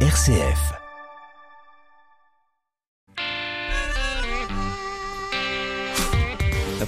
RCF.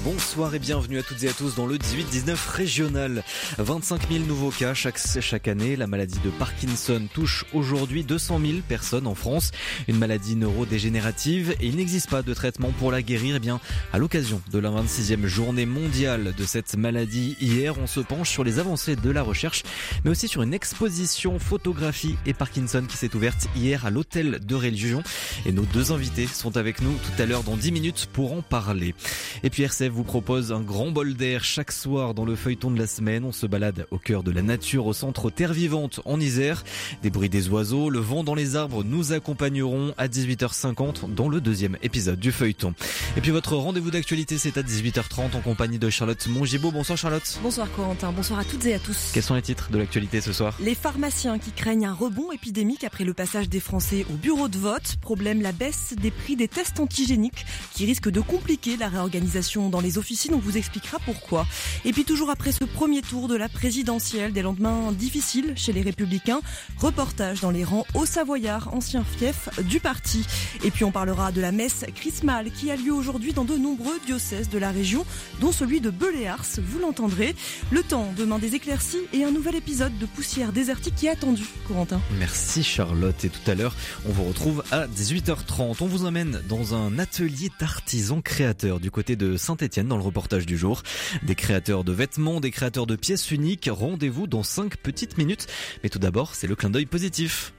Bonsoir et bienvenue à toutes et à tous dans le 18-19 régional. 25 000 nouveaux cas chaque, chaque année. La maladie de Parkinson touche aujourd'hui 200 000 personnes en France. Une maladie neurodégénérative et il n'existe pas de traitement pour la guérir. Eh bien, à l'occasion de la 26e journée mondiale de cette maladie, hier, on se penche sur les avancées de la recherche, mais aussi sur une exposition photographie et Parkinson qui s'est ouverte hier à l'hôtel de Religion. Et nos deux invités sont avec nous tout à l'heure dans 10 minutes pour en parler. Et puis vous propose un grand bol d'air chaque soir dans le feuilleton de la semaine. On se balade au cœur de la nature, au centre Terre Vivante en Isère. Des bruits des oiseaux, le vent dans les arbres nous accompagneront à 18h50 dans le deuxième épisode du feuilleton. Et puis votre rendez-vous d'actualité c'est à 18h30 en compagnie de Charlotte Mongibaud. Bonsoir Charlotte. Bonsoir Corentin, bonsoir à toutes et à tous. Quels sont les titres de l'actualité ce soir? Les pharmaciens qui craignent un rebond épidémique après le passage des Français au bureau de vote. Problème la baisse des prix des tests antigéniques qui risque de compliquer la réorganisation dans les officines. On vous expliquera pourquoi. Et puis toujours après ce premier tour de la présidentielle, des lendemains difficiles chez les Républicains, reportage dans les rangs au Savoyard, ancien fief du parti. Et puis on parlera de la messe chrismale qui a lieu aujourd'hui dans de nombreux diocèses de la région, dont celui de Beléars, vous l'entendrez. Le temps, demain des éclaircies et un nouvel épisode de Poussière désertique qui est attendu, Corentin. Merci Charlotte. Et tout à l'heure, on vous retrouve à 18h30. On vous emmène dans un atelier d'artisans créateurs du côté de Dans le reportage du jour. Des créateurs de vêtements, des créateurs de pièces uniques. Rendez-vous dans 5 petites minutes. Mais tout d'abord, c'est le clin d'œil positif.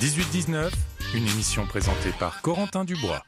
18-19, une émission présentée par Corentin Dubois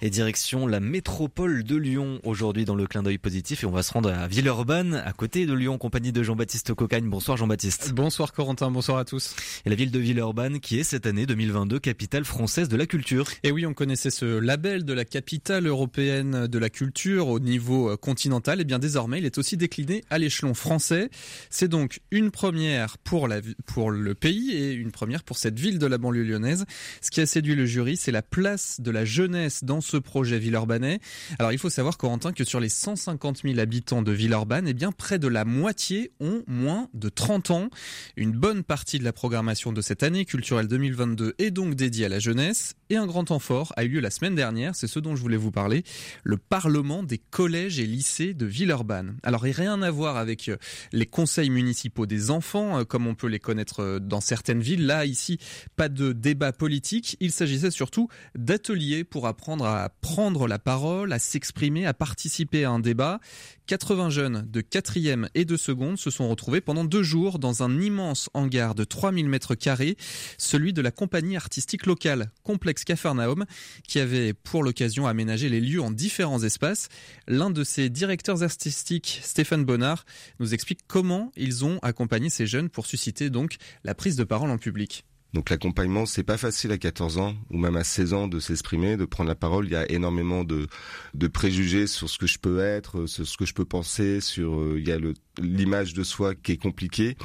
et direction la métropole de Lyon aujourd'hui dans le clin d'œil positif et on va se rendre à Villeurbanne à côté de Lyon en compagnie de Jean-Baptiste Cocagne. Bonsoir Jean-Baptiste. Bonsoir Corentin, bonsoir à tous. Et la ville de Villeurbanne qui est cette année 2022 capitale française de la culture. Et oui, on connaissait ce label de la capitale européenne de la culture au niveau euh, continental et bien désormais il est aussi décliné à l'échelon français. C'est donc une première pour la pour le pays et une première pour cette ville de la banlieue lyonnaise. Ce qui a séduit le jury, c'est la place de la jeunesse dans ce projet Villeurbanais. Alors il faut savoir Corentin que sur les 150 000 habitants de Villeurbanne, eh bien près de la moitié ont moins de 30 ans. Une bonne partie de la programmation de cette année culturelle 2022 est donc dédiée à la jeunesse et un grand temps fort a eu lieu la semaine dernière, c'est ce dont je voulais vous parler, le Parlement des collèges et lycées de Villeurbanne. Alors il rien à voir avec euh, les conseils municipaux des enfants euh, comme on peut les connaître euh, dans certaines villes. Là ici, pas de débat politique, il s'agissait surtout d'ateliers pour apprendre à prendre la parole, à s'exprimer, à participer à un débat. 80 jeunes de 4e et de seconde se sont retrouvés pendant deux jours dans un immense hangar de 3000 mètres carrés, celui de la compagnie artistique locale Complexe Cafarnaum, qui avait pour l'occasion aménagé les lieux en différents espaces. L'un de ses directeurs artistiques, Stéphane Bonnard, nous explique comment ils ont accompagné ces jeunes pour susciter donc la prise de parole en public. Donc l'accompagnement, c'est pas facile à 14 ans ou même à 16 ans de s'exprimer, de prendre la parole. Il y a énormément de, de préjugés sur ce que je peux être, sur ce que je peux penser, sur euh, il y a l'image de soi qui est compliquée.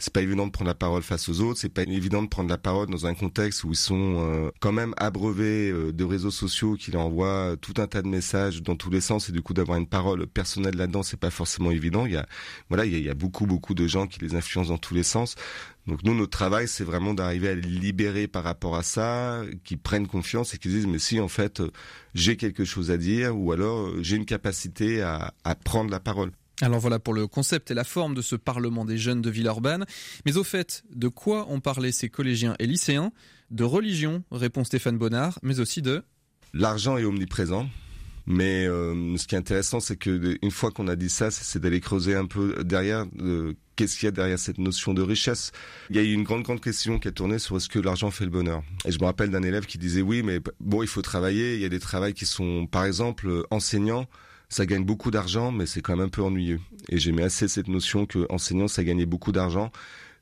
C'est pas évident de prendre la parole face aux autres. C'est pas évident de prendre la parole dans un contexte où ils sont euh, quand même abreuvés euh, de réseaux sociaux qui leur envoient tout un tas de messages dans tous les sens et du coup d'avoir une parole personnelle là-dedans, c'est pas forcément évident. Il y a voilà, il y a beaucoup beaucoup de gens qui les influencent dans tous les sens. Donc nous, notre travail, c'est vraiment d'arriver à les libérer par rapport à ça, qu'ils prennent confiance et qu'ils disent mais si en fait j'ai quelque chose à dire ou alors j'ai une capacité à, à prendre la parole. Alors voilà pour le concept et la forme de ce Parlement des jeunes de Villeurbanne. Mais au fait, de quoi ont parlé ces collégiens et lycéens? De religion, répond Stéphane Bonnard, mais aussi de... L'argent est omniprésent. Mais euh, ce qui est intéressant, c'est que une fois qu'on a dit ça, c'est d'aller creuser un peu derrière euh, qu'est-ce qu'il y a derrière cette notion de richesse. Il y a eu une grande grande question qui a tourné sur est-ce que l'argent fait le bonheur. Et je me rappelle d'un élève qui disait oui, mais bon, il faut travailler. Il y a des travails qui sont, par exemple, enseignants ça gagne beaucoup d'argent, mais c'est quand même un peu ennuyeux. Et j'aimais assez cette notion que enseignant, ça gagnait beaucoup d'argent.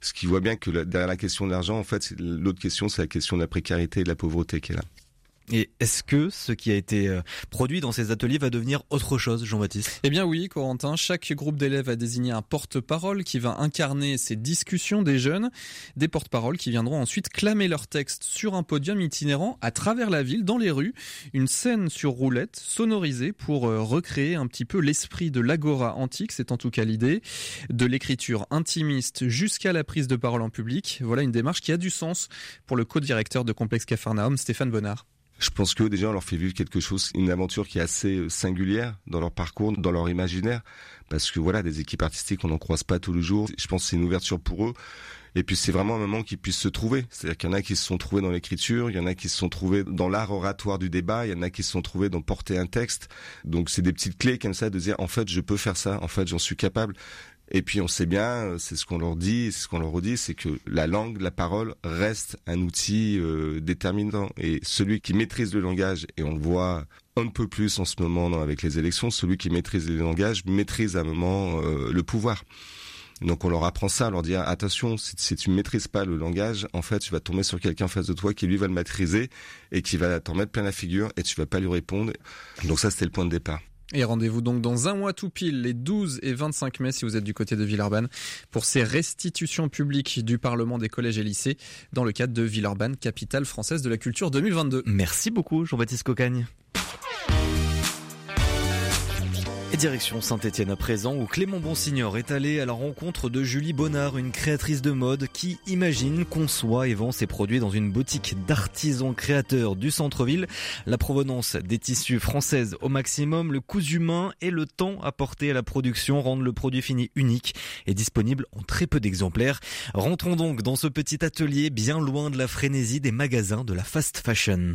Ce qui voit bien que derrière la question de l'argent, en fait, l'autre question, c'est la question de la précarité et de la pauvreté qui est là. Et est-ce que ce qui a été euh, produit dans ces ateliers va devenir autre chose, Jean-Baptiste? Eh bien oui, Corentin, chaque groupe d'élèves a désigné un porte-parole qui va incarner ces discussions des jeunes, des porte-paroles qui viendront ensuite clamer leur texte sur un podium itinérant à travers la ville, dans les rues, une scène sur roulette, sonorisée pour euh, recréer un petit peu l'esprit de l'agora antique, c'est en tout cas l'idée, de l'écriture intimiste jusqu'à la prise de parole en public. Voilà une démarche qui a du sens pour le co-directeur de Complexe Cafarnaum, Stéphane Bonnard. Je pense que déjà on leur fait vivre quelque chose, une aventure qui est assez euh, singulière dans leur parcours, dans leur imaginaire, parce que voilà, des équipes artistiques on n'en croise pas tous les jours. Je pense que c'est une ouverture pour eux. Et puis c'est vraiment un moment qu'ils puissent se trouver. C'est-à-dire qu'il y en a qui se sont trouvés dans l'écriture, il y en a qui se sont trouvés dans l'art oratoire du débat, il y en a qui se sont trouvés dans porter un texte. Donc c'est des petites clés comme ça de dire en fait je peux faire ça, en fait j'en suis capable. Et puis on sait bien, euh, c'est ce qu'on leur dit, c'est ce qu'on leur redit, c'est que la langue, la parole reste un outil euh, déterminant. Et celui qui maîtrise le langage, et on le voit un peu plus en ce moment avec les élections, celui qui maîtrise les langages maîtrise à un moment euh, le pouvoir. Donc on leur apprend ça, on leur dit attention, si, si tu maîtrises pas le langage, en fait tu vas tomber sur quelqu'un en face de toi qui lui va le maîtriser et qui va t'en mettre plein la figure et tu vas pas lui répondre. Donc ça c'était le point de départ. Et rendez-vous donc dans un mois tout pile, les 12 et 25 mai, si vous êtes du côté de Villeurbanne, pour ces restitutions publiques du Parlement des collèges et lycées dans le cadre de Villeurbanne, capitale française de la culture 2022. Merci beaucoup, Jean-Baptiste Cocagne. Direction Saint-Étienne à présent, où Clément Bonsignor est allé à la rencontre de Julie Bonnard, une créatrice de mode qui imagine, conçoit et vend ses produits dans une boutique d'artisans créateurs du centre-ville. La provenance des tissus françaises au maximum, le coût humain et le temps apporté à la production rendent le produit fini unique et disponible en très peu d'exemplaires. Rentrons donc dans ce petit atelier bien loin de la frénésie des magasins de la fast fashion.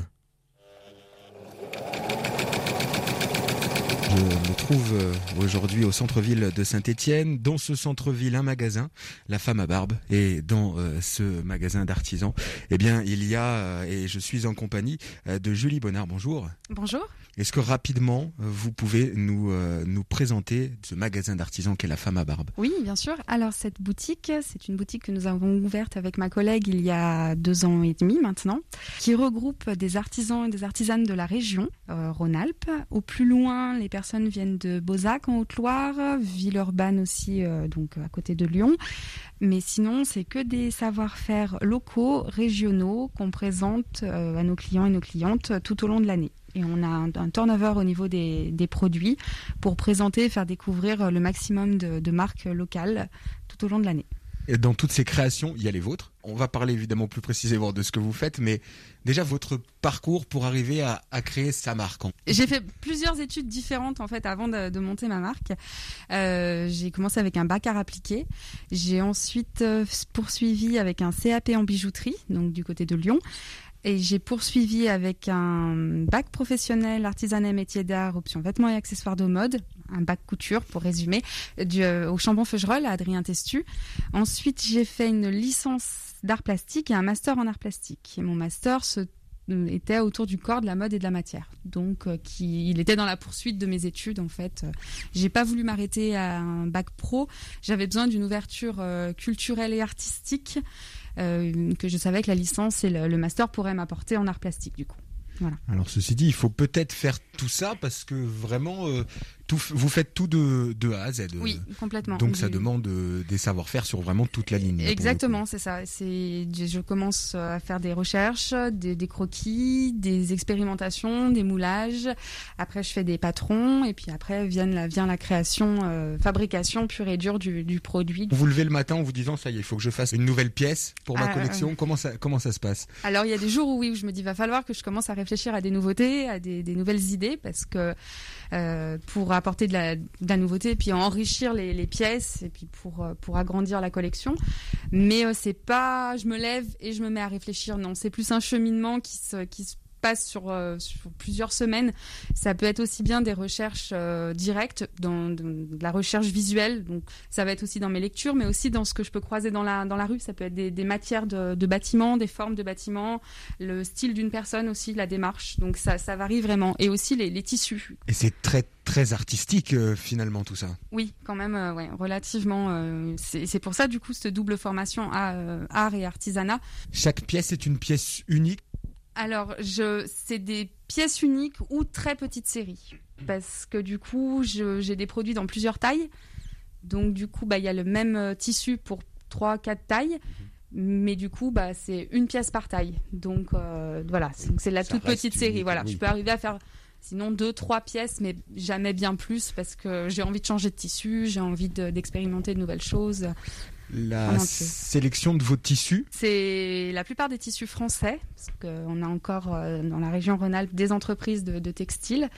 Je me trouve euh, aujourd'hui au centre-ville de Saint-Étienne. Dans ce centre-ville, un magasin, La Femme à Barbe. Et dans euh, ce magasin d'artisans, eh bien, il y a, euh, et je suis en compagnie de Julie Bonnard. Bonjour. Bonjour. Est-ce que rapidement, vous pouvez nous, nous présenter ce magasin d'artisans qu'est La Femme à Barbe? Oui, bien sûr. Alors, cette boutique, c'est une boutique que nous avons ouverte avec ma collègue il y a deux ans et demi maintenant, qui regroupe des artisans et des artisanes de la région, Rhône-Alpes. Au plus loin, les personnes viennent de Beauzac en Haute-Loire, Villeurbanne aussi, euh, donc à côté de Lyon. Mais sinon, c'est que des savoir-faire locaux, régionaux qu'on présente euh, à nos clients et nos clientes tout au long de l'année. Et on a un, turnover au niveau des, produits pour présenter et faire découvrir le maximum de, de marques locales tout au long de l'année. Et dans toutes ces créations, il y a les vôtres. On va parler évidemment plus précisément de ce que vous faites, mais déjà votre parcours pour arriver à, à créer sa marque. J'ai fait plusieurs études différentes en fait avant de, monter ma marque. Euh, j'ai commencé avec un bac art appliqué. J'ai ensuite euh, poursuivi avec un CAP en bijouterie, donc du côté de Lyon. Et j'ai poursuivi avec un bac professionnel artisanat et métier d'art, option vêtements et accessoires de mode, un bac couture pour résumer, euh, au Chambon-Feugerolles à Adrien Testu. Ensuite, j'ai fait une licence d'art plastique et un master en art plastique. Et mon master se était autour du corps, de la mode et de la matière. Donc, euh, qui, il était dans la poursuite de mes études en fait. J'ai pas voulu m'arrêter à un bac pro. J'avais besoin d'une ouverture euh, culturelle et artistique euh, que je savais que la licence et le, master pourraient m'apporter en art plastique du coup. Voilà. Alors ceci dit, il faut peut-être faire tout ça parce que vraiment, euh, tout, vous faites tout de, de, A à Z. Oui, complètement. Donc ça demande euh, des savoir-faire sur vraiment toute la ligne. Exactement, c'est ça. C'est, je commence à faire des recherches, des, des, croquis, des expérimentations, des moulages. Après, je fais des patrons et puis après vient la, vient la création, euh, fabrication pure et dure du, du, produit. Vous vous levez le matin en vous disant ça y est, il faut que je fasse une nouvelle pièce pour ma ah, collection. Euh... Comment ça, comment ça se passe? Alors il y a des jours où oui, où je me dis va falloir que je commence à réfléchir à des nouveautés, à des, des nouvelles idées parce que euh, pour apporter de la, de la, nouveauté puis enrichir les, les, pièces et puis pour euh, pour agrandir la collection. Mais euh, c'est pas je me lève et je me mets à réfléchir. Non, c'est plus un cheminement qui se qui se passe sur, euh, sur, plusieurs semaines. Ça peut être aussi bien des recherches euh, directes, dans de, de, la recherche visuelle. Donc, ça va être aussi dans mes lectures, mais aussi dans ce que je peux croiser dans la, dans la rue. Ça peut être des, des matières de, de, bâtiments, des formes de bâtiments, le style d'une personne aussi, la démarche. Donc, ça, ça varie vraiment. Et aussi les, les tissus. Et c'est très très artistique euh, finalement tout ça. Oui, quand même, euh, ouais, relativement. Euh, c'est pour ça du coup cette double formation à art et artisanat. Chaque pièce est une pièce unique Alors, je, c'est des pièces uniques ou très petites séries. Parce que du coup, j'ai des produits dans plusieurs tailles. Donc, du coup, bah, il y a le même euh, tissu pour 3-4 tailles. Mais du coup, bah, c'est une pièce par taille. Donc, euh, voilà, c'est la Ça toute petite série. Voilà, oui. je peux arriver à faire sinon deux, trois pièces, mais jamais bien plus parce que j'ai envie de changer de tissu, j'ai envie de- d'expérimenter de nouvelles choses. La sélection de vos tissus, C'est la plupart des tissus français, parce qu'on a encore euh, dans la région Rhône-Alpes des entreprises de, de textiles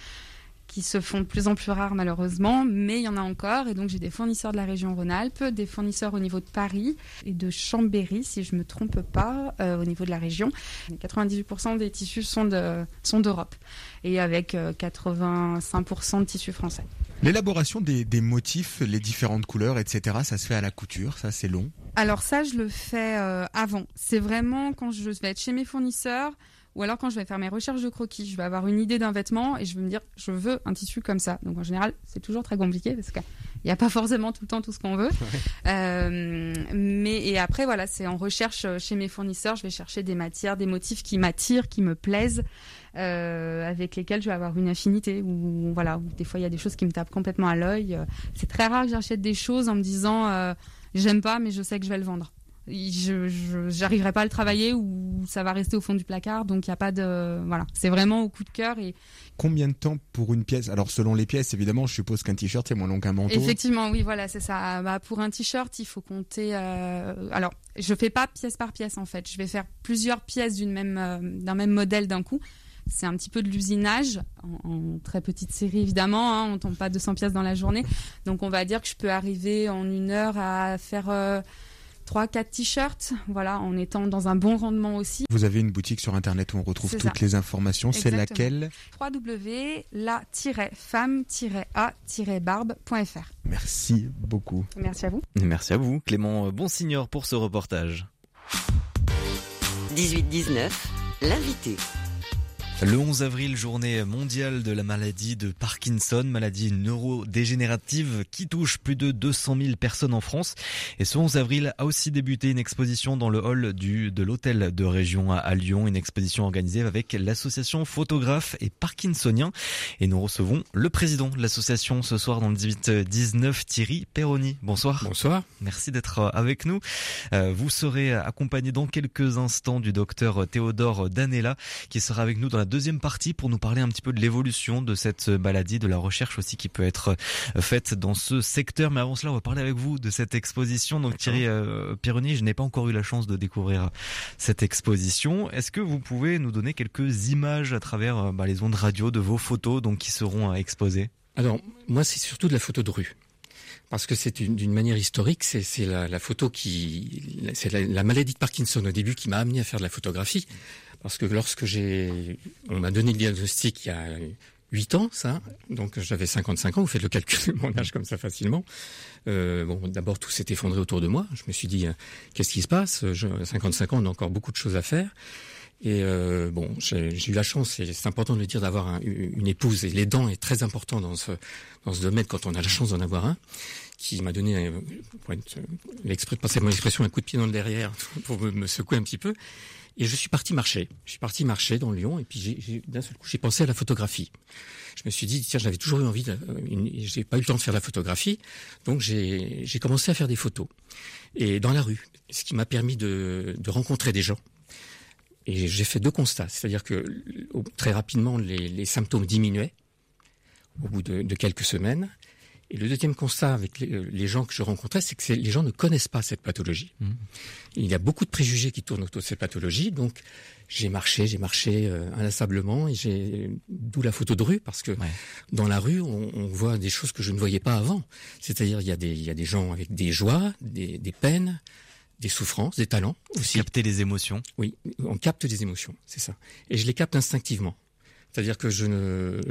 qui se font de plus en plus rares malheureusement, mais il y en a encore. Et donc j'ai des fournisseurs de la région Rhône-Alpes, des fournisseurs au niveau de Paris et de Chambéry, si je me trompe pas, euh, au niveau de la région. 98% des tissus sont de sont d'Europe et avec euh, 85% de tissus français. L'élaboration des, des motifs, les différentes couleurs, etc. Ça se fait à la couture, ça c'est long. Alors ça, je le fais euh, avant. C'est vraiment quand je vais être chez mes fournisseurs ou alors quand je vais faire mes recherches de croquis. Je vais avoir une idée d'un vêtement et je vais me dire, je veux un tissu comme ça. Donc en général, c'est toujours très compliqué parce qu'il n'y a pas forcément tout le temps tout ce qu'on veut. Euh, mais et après, voilà, c'est en recherche euh, chez mes fournisseurs. Je vais chercher des matières, des motifs qui m'attirent, qui me plaisent. Euh, avec lesquels je vais avoir une affinité ou voilà ou des fois il y a des choses qui me tapent complètement à l'œil. C'est très rare que j'achète des choses en me disant euh, j'aime pas mais je sais que je vais le vendre. Je j'arriverai pas à le travailler ou ça va rester au fond du placard donc il y a pas de voilà. C'est vraiment au coup de cœur et Combien de temps pour une pièce? Alors selon les pièces, évidemment, je suppose qu'un t-shirt c'est moins long qu'un manteau. effectivement oui voilà c'est ça. Bah, pour un t-shirt il faut compter euh, alors je fais pas pièce par pièce en fait. Je vais faire plusieurs pièces d'une même euh, d'un même modèle d'un coup c'est un petit peu de l'usinage en, en très petite série évidemment hein, on tombe pas 200 pièces dans la journée donc on va dire que je peux arriver en une heure à faire euh, trois quatre t-shirts voilà en étant dans un bon rendement aussi Vous avez une boutique sur internet où on retrouve toutes ça. les informations. C'est laquelle www.la-femme-barbe.fr Merci beaucoup. Merci à vous. Merci à vous, Clément Bonsignor, pour ce reportage. 18-19, l'invité. Le 11 avril, journée mondiale de la maladie de Parkinson, maladie neurodégénérative qui touche plus de 200 000 personnes en France. Et ce 11 avril a aussi débuté une exposition dans le hall du, de l'hôtel de région à, Lyon, une exposition organisée avec l'association photographe et parkinsonien. Et nous recevons le président de l'association ce soir dans le 18-19, Thierry Perroni. Bonsoir. Bonsoir. Merci d'être avec nous. Euh, Vous serez accompagné dans quelques instants du docteur Théodore Danella qui sera avec nous dans la deuxième partie pour nous parler un petit peu de l'évolution de cette maladie, de la recherche aussi qui peut être euh, faite dans ce secteur. Mais avant cela, on va parler avec vous de cette exposition. Donc Thierry euh, Pironi, je n'ai pas encore eu la chance de découvrir cette exposition. Est-ce que vous pouvez nous donner quelques images à travers euh, bah, les ondes radio de vos photos donc qui seront euh, exposées? Alors, moi, c'est surtout de la photo de rue. Parce que c'est une- d'une manière historique, c'est c'est la, la photo qui, c'est la, la maladie de Parkinson au début qui m'a amené à faire de la photographie. Parce que lorsque j'ai, on m'a donné le diagnostic il y a huit ans, ça, donc j'avais 55 ans, vous faites le calcul de mon âge comme ça facilement. Euh, bon, d'abord tout s'est effondré autour de moi. Je me suis dit, euh, qu'est-ce qui se passe? Je, 55 ans, on a encore beaucoup de choses à faire. Et euh, bon, j'ai eu la chance, et c'est important de le dire, d'avoir un- une épouse. Et les dents est très important dans ce domaine quand on a la chance d'en avoir un, qui m'a donné, pour être, passer mon expression, un coup de pied dans le derrière pour me secouer un petit peu. Et je suis parti marcher. Je suis parti marcher dans Lyon, et puis d'un seul coup, j'ai pensé à la photographie. Je me suis dit, tiens, j'avais toujours eu envie, de, euh, j'ai pas eu le temps de faire la photographie, donc j'ai commencé à faire des photos. Et dans la rue, ce qui m'a permis de, de rencontrer des gens. Et j'ai fait deux constats, c'est-à-dire que très rapidement les, symptômes diminuaient au bout de quelques semaines. Et le deuxième constat avec les, les gens que je rencontrais, c'est que les gens ne connaissent pas cette pathologie. Mhm. Il y a beaucoup de préjugés qui tournent autour de cette pathologie, donc j'ai marché, j'ai marché euh, inlassablement, et j'ai d'où la photo de rue parce que Ouais. dans la rue, on, on voit des choses que je ne voyais pas avant. C'est-à-dire il y a des il y a des gens avec des joies, des, des peines, des souffrances, des talents aussi. Capter les émotions. Oui, on capte des émotions, c'est ça. Et je les capte instinctivement. C'est-à-dire que je ne,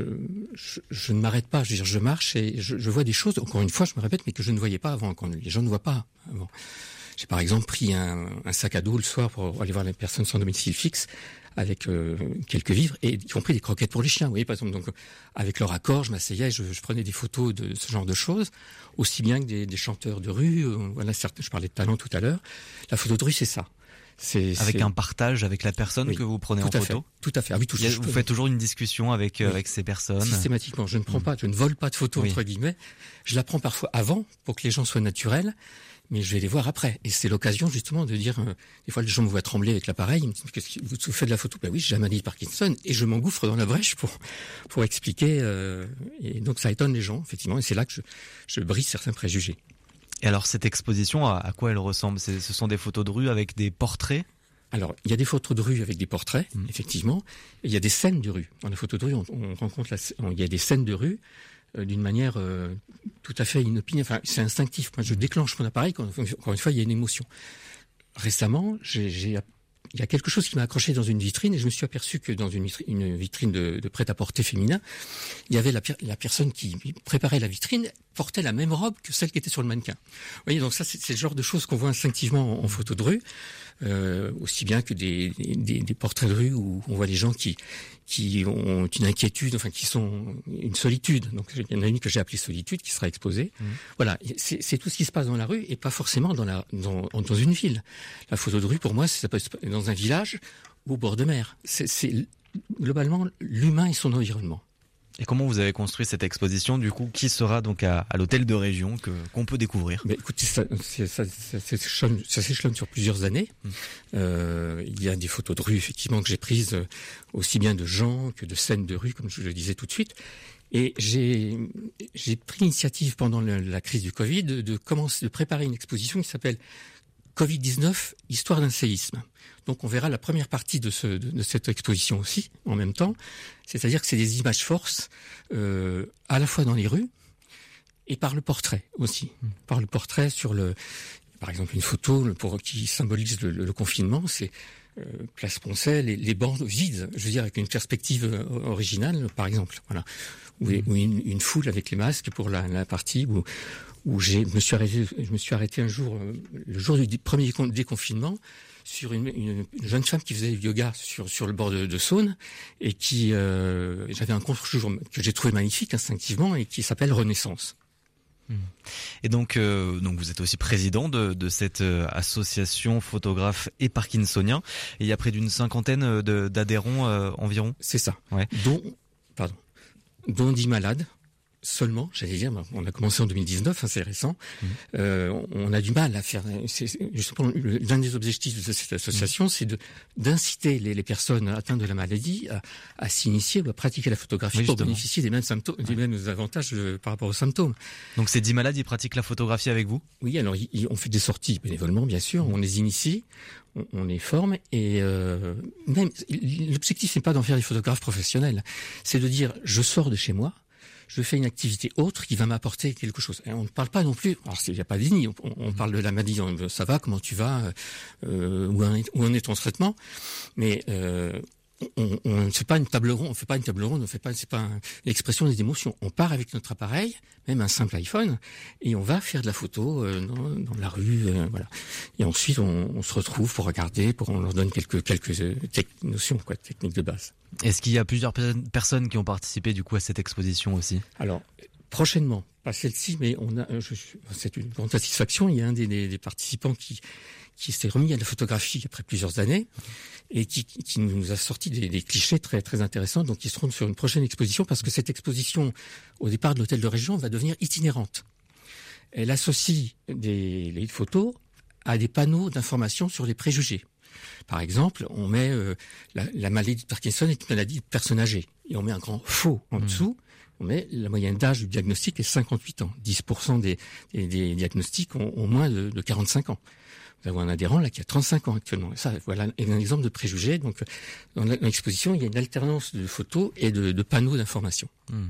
je, ne m'arrête pas. Je veux je marche et je, vois des choses. Encore une fois, je me répète, mais que je ne voyais pas avant. Quand les gens ne voient pas avant. J'ai par exemple pris un, sac à dos le soir pour aller voir les personnes sans domicile fixe avec euh, quelques vivres et y compris des croquettes pour les chiens. Vous par exemple, donc avec leur accord, je m'asseyais, je, je prenais des photos de ce genre de choses, aussi bien que des, des chanteurs de rue. euh, voilà, certes, je parlais de talent tout à l'heure. La photo de rue, c'est ça. C'est avec un partage avec la personne Oui, que vous prenez en photo. fait, tout à fait. Ah oui, tout a- vous faites toujours une discussion avec euh, Oui. avec ces personnes. systématiquement. Je ne prends pas, je ne vole pas de photos entre guillemets. Je la prends parfois avant pour que les gens soient naturels, mais je vais les voir après. Et c'est l'occasion justement de dire. euh, des fois, les gens me voient trembler avec l'appareil. Ils me disent Qu'est-ce que vous faites de la photo? Ben oui, j'ai maladie de Parkinson et je m'engouffre dans la brèche pour pour expliquer. euh, et donc ça étonne les gens effectivement. Et c'est là que je, je brise certains préjugés. Et alors cette exposition, à, à quoi elle ressemble? Ce sont des photos de rue avec des portraits? Alors, il y a des photos de rue avec des portraits, Mm. effectivement. Il y a des scènes de rue. Dans les photos de rue, on, on rencontre la, on- il y a des scènes de rue euh, d'une manière euh, tout à fait inopinée. Enfin, c'est instinctif. Moi, je déclenche mon appareil quand, encore une fois, il y a une émotion. Récemment, j'ai, j'ai- il y a quelque chose qui m'a accroché dans une vitrine et je me suis aperçu que dans une vitrine, une vitrine de, de prêt-à-porter féminin, il y avait la personne qui préparait la vitrine portait la même robe que celle qui était sur le mannequin. Vous voyez, donc ça, c'est, le genre de choses qu'on voit instinctivement en, en photo de rue euh, aussi bien que des, des, des portraits de rue où on voit les gens qui qui ont une inquiétude, enfin qui sont une solitude. Donc il y en a une que j'ai appelée solitude qui sera exposée. Mhm. Voilà, c'est tout ce qui se passe dans la rue et pas forcément dans la dans, dans une ville. La photo de rue pour moi, ça peut dans un village ou au bord de mer. C'est globalement l'humain et son environnement. Et comment vous avez construit cette exposition du coup Qui sera donc à, à l'hôtel de région que qu'on peut découvrir? Mais écoutez, ça, ça, ça, s'échelonne- ça s'échelonne sur plusieurs années. Mm. Euh, il y a des photos de rue, effectivement, que j'ai prises euh, aussi bien de gens que de scènes de rue, comme je le disais tout de suite. Et j'ai j'ai pris l'initiative pendant la crise du Covid de, de commencer de préparer une exposition qui s'appelle Covid-19, histoire d'un séisme. Donc on verra la première partie de, ce, de, de cette exposition aussi en même temps. C'est-à-dire que c'est des images forces euh, à la fois dans les rues et par le portrait aussi. Par le portrait sur le, par exemple une photo le- pour qui symbolise le, le- confinement, c'est euh, Place Poncet, les, les bancs vides, je veux dire avec une perspective euh, originale, par exemple, voilà, ou, ou une, une foule avec les masques pour la, la partie où où j'ai me suis arrêté, je me suis arrêté un jour, euh, le jour du premier décon- déconfinement, sur une, une- une jeune femme qui faisait du yoga sur sur le bord de, de Saône et qui euh, j'avais un contre-jour que j'ai trouvé magnifique instinctivement et qui s'appelle Renaissance. Et donc, euh, donc vous êtes aussi président de, de cette euh, association photographe et parkinsonien. Et il y a près d'une cinquantaine d'adhérents euh, environ. C'est ça. Ouais. Dont, pardon, dont 10 malades seulement, j'allais dire, on a commencé en 2019, hein, c'est récent. Mhm. Euh, on a du mal à faire. c'est- c'est- l'un des objectifs de cette association, c'est de d'inciter les, les personnes atteintes de la maladie à, à s'initier ou à pratiquer la photographie Oui, pour bénéficier des mêmes symptômes, des mêmes avantages euh, par rapport aux symptômes. Donc ces dix malades, ils pratiquent la photographie avec vous? Oui, alors il- il- on fait des sorties bénévolement, bien sûr. On les initie, on, on les forme et euh, même l'objectif n'est pas d'en faire des photographes professionnels. C'est de dire je sors de chez moi, je fais une activité autre qui va m'apporter quelque chose. On ne parle pas non plus. Alors il n'y a pas d'ini. On, on parle de la maladie. Ça va Comment tu vas euh, Où en est, où est ton traitement Mais euh, on, on ne fait pas une table ronde, on fait pas une table ronde, on fait pas, c'est pas l'expression des émotions. On part avec notre appareil, même un simple iPhone, et on va faire de la photo euh, dans, dans la rue, euh, voilà. Et ensuite, on, on se retrouve pour regarder, pour on leur donne quelques quelques euh, notions, quoi, techniques de base. Est-ce qu'il y a plusieurs pe- personnes qui ont participé du coup à cette exposition aussi? Alors, prochainement, pas celle-ci, mais on a, euh, c'est une grande satisfaction. Il y a un des, des- des participants qui, qui s'est remis à la photographie après plusieurs années et qui, qui nous a sorti des, des clichés très, très intéressants. Donc, ils seront sur une prochaine exposition parce que cette exposition, au départ de l'hôtel de région, va devenir itinérante. Elle associe des, les photos à des panneaux d'information sur les préjugés. Par exemple, on met euh, la, la maladie de Parkinson est une maladie de personnes âgées et on met un grand faux en Mhm. dessous. Met la moyenne d'âge du diagnostic est 58 ans. 10% des, des, des diagnostics ont, ont moins de, de 45 ans. Nous avons un adhérent là qui a 35 ans actuellement. Et ça, voilà un exemple de préjugé. Donc, dans l'exposition, il y a une alternance de photos et de, de panneaux d'information. Hmm.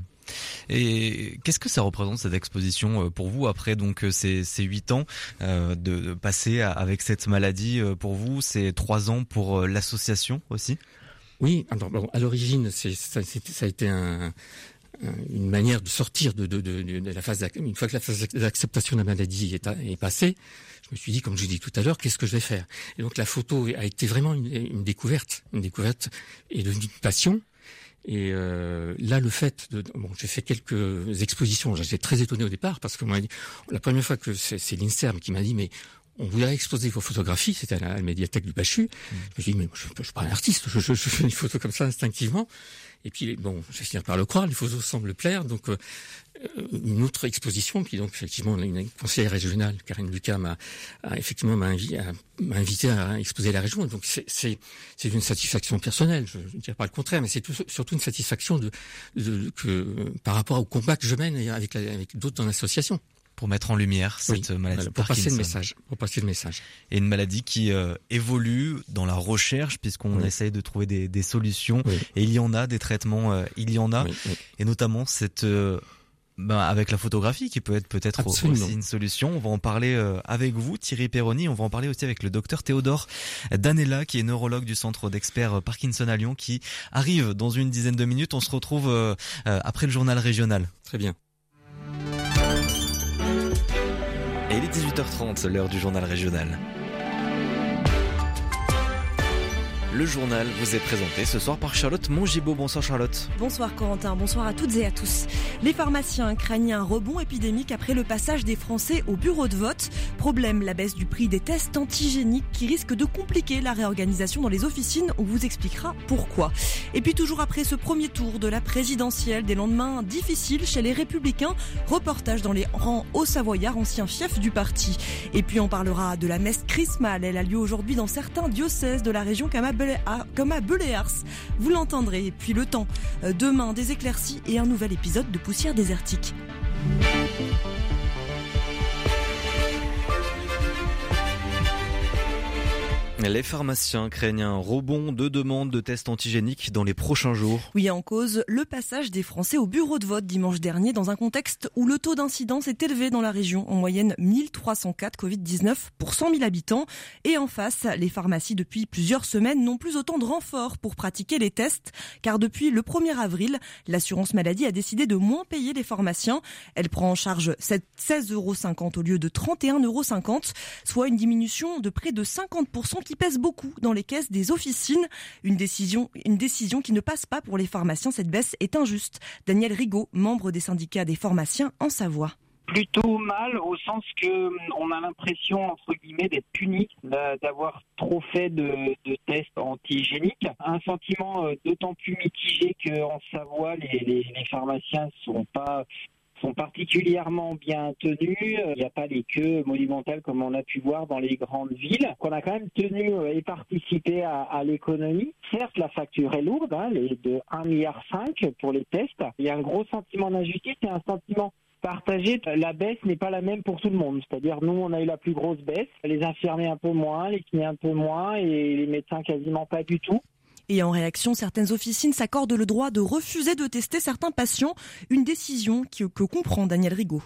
Et qu'est-ce que ça représente cette exposition euh, pour vous après donc euh, ces ces huit ans euh, de, de passer avec cette maladie pour vous C'est trois ans pour l'association aussi? Oui, alors, bon, à l'origine, ça, a été un- une manière de sortir de, de, de, de la phase. Une fois que la phase d'acceptation de la maladie est, est passée, je me suis dit, comme je dis tout à l'heure, qu'est-ce que je vais faire? Et donc la photo a été vraiment une, une découverte, une découverte est devenue une passion. Et euh, là, le fait de bon, j'ai fait quelques expositions. J'étais très étonné au départ parce que dit la première fois que c'est, c'est l'Inserm qui m'a dit mais on voudrait exposer vos photographies, c'était à la médiathèque du Bachu. Mmh. Je me suis dit, mais je, suis pas un artiste, je, je, fais une photo comme ça instinctivement. Et puis, bon, je vais finir par le croire, les photos semblent plaire. Donc, euh, une autre exposition, puis donc, effectivement, une conseillère régionale, Karine Lucas, m'a effectivement m'a invité, à exposer la région. Donc, c'est une satisfaction personnelle, je ne dirais pas le contraire, mais c'est surtout une satisfaction de, de, que, par rapport au combat que je mène avec, avec d'autres dans l'association pour mettre en lumière cette maladie. pour passer le message. Pour passer le message. Et une maladie qui euh, évolue dans la recherche puisqu'on essaye de trouver des, des solutions. Et il y en a des traitements, euh, il y en a. Et notamment cette euh, ben, avec la photographie qui peut être peut-être aussi une solution. On va en parler avec vous, Thierry Perroni. On va en parler aussi avec le docteur Théodore Danella, qui est neurologue du centre d'experts Parkinson à Lyon, qui arrive dans une dizaine de minutes. On se retrouve après le journal régional. Très bien. Il est 18h30, l'heure du journal régional. Le journal vous est présenté ce soir par Charlotte Mongibaud. Bonsoir Charlotte. Bonsoir Corentin, bonsoir à toutes et à tous. Les pharmaciens craignent un rebond épidémique après le passage des Français au bureau de vote. Problème, la baisse du prix des tests antigéniques qui risque de compliquer la réorganisation dans les officines. On vous expliquera pourquoi. Et puis toujours après ce premier tour de la présidentielle, des lendemains difficiles chez les Républicains, reportage dans les rangs au Savoyard, ancien fief du parti. Et puis on parlera de la messe chrismale. Elle a lieu aujourd'hui dans certains diocèses de la région Kamabel comme à Beléars. Vous l'entendrez. Puis le temps, euh, demain, des éclaircies et un nouvel épisode de Poussière désertique. Les pharmaciens craignent un rebond de demandes de tests antigéniques dans les prochains jours. Oui, en cause, le passage des Français au bureau de vote dimanche dernier dans un contexte où le taux d'incidence est élevé dans la région, en moyenne 1304 Covid-19 pour 100 000 habitants. Et en face, les pharmacies depuis plusieurs semaines n'ont plus autant de renforts pour pratiquer les tests, car depuis le 1er avril, l'assurance maladie a décidé de moins payer les pharmaciens. Elle prend en charge 16,50 euros au lieu de 31,50 euros, soit une diminution de près de 50% qui pèse beaucoup dans les caisses des officines. Une décision, une décision qui ne passe pas pour les pharmaciens. Cette baisse est injuste. Daniel Rigaud, membre des syndicats des pharmaciens en Savoie plutôt mal au sens que hum, on a l'impression entre guillemets d'être puni d'avoir trop fait de, tests antigéniques un sentiment euh, d'autant plus mitigé qu'en Savoie les, les, pharmaciens sont pas sont particulièrement bien tenus. Il n'y a pas les queues monumentales comme on a pu voir dans les grandes villes. On a quand même tenu euh, et participé à, l'économie. Certes, la facture est lourde, hein, elle est de 1,5 milliard pour les tests. Il y a un gros sentiment d'injustice et un sentiment partagé. La baisse n'est pas la même pour tout le monde. C'est-à-dire, nous, on a eu la plus grosse baisse, les infirmiers un peu moins, les kinés un peu moins et les médecins quasiment pas du tout. Et en réaction, certaines officines s'accordent le droit de refuser de tester certains patients, une décision que, comprend Daniel Rigaud.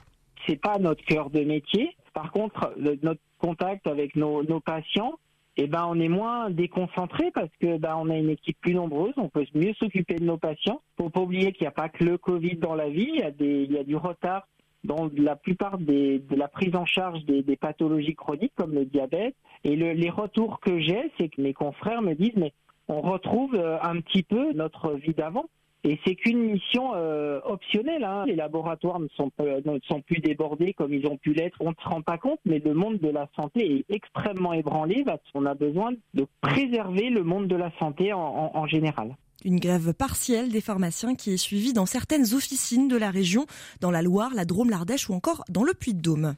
C'est pas notre cœur de métier. Par contre, notre contact avec nos, patients, eh ben, on est moins déconcentré parce que ben, on a une équipe plus nombreuse, on peut mieux s'occuper de nos patients. Faut pas oublier qu'il n'y a pas que le Covid dans la vie, il y a, il du retard dans la plupart de la prise en charge des, pathologies chroniques comme le diabète. Et les retours que j'ai, c'est que mes confrères me disent mais on retrouve euh, un petit peu notre vie d'avant. Et c'est qu'une mission euh, optionnelle. Hein. Les laboratoires ne sont, ne sont plus débordés comme ils ont pu l'être. On ne se rend pas compte, mais le monde de la santé est extrêmement ébranlé. On a besoin de préserver le monde de la santé en général. Une grève partielle des pharmaciens qui est suivie dans certaines officines de la région, dans la Loire, la Drôme, l'Ardèche ou encore dans le Puy-de-Dôme.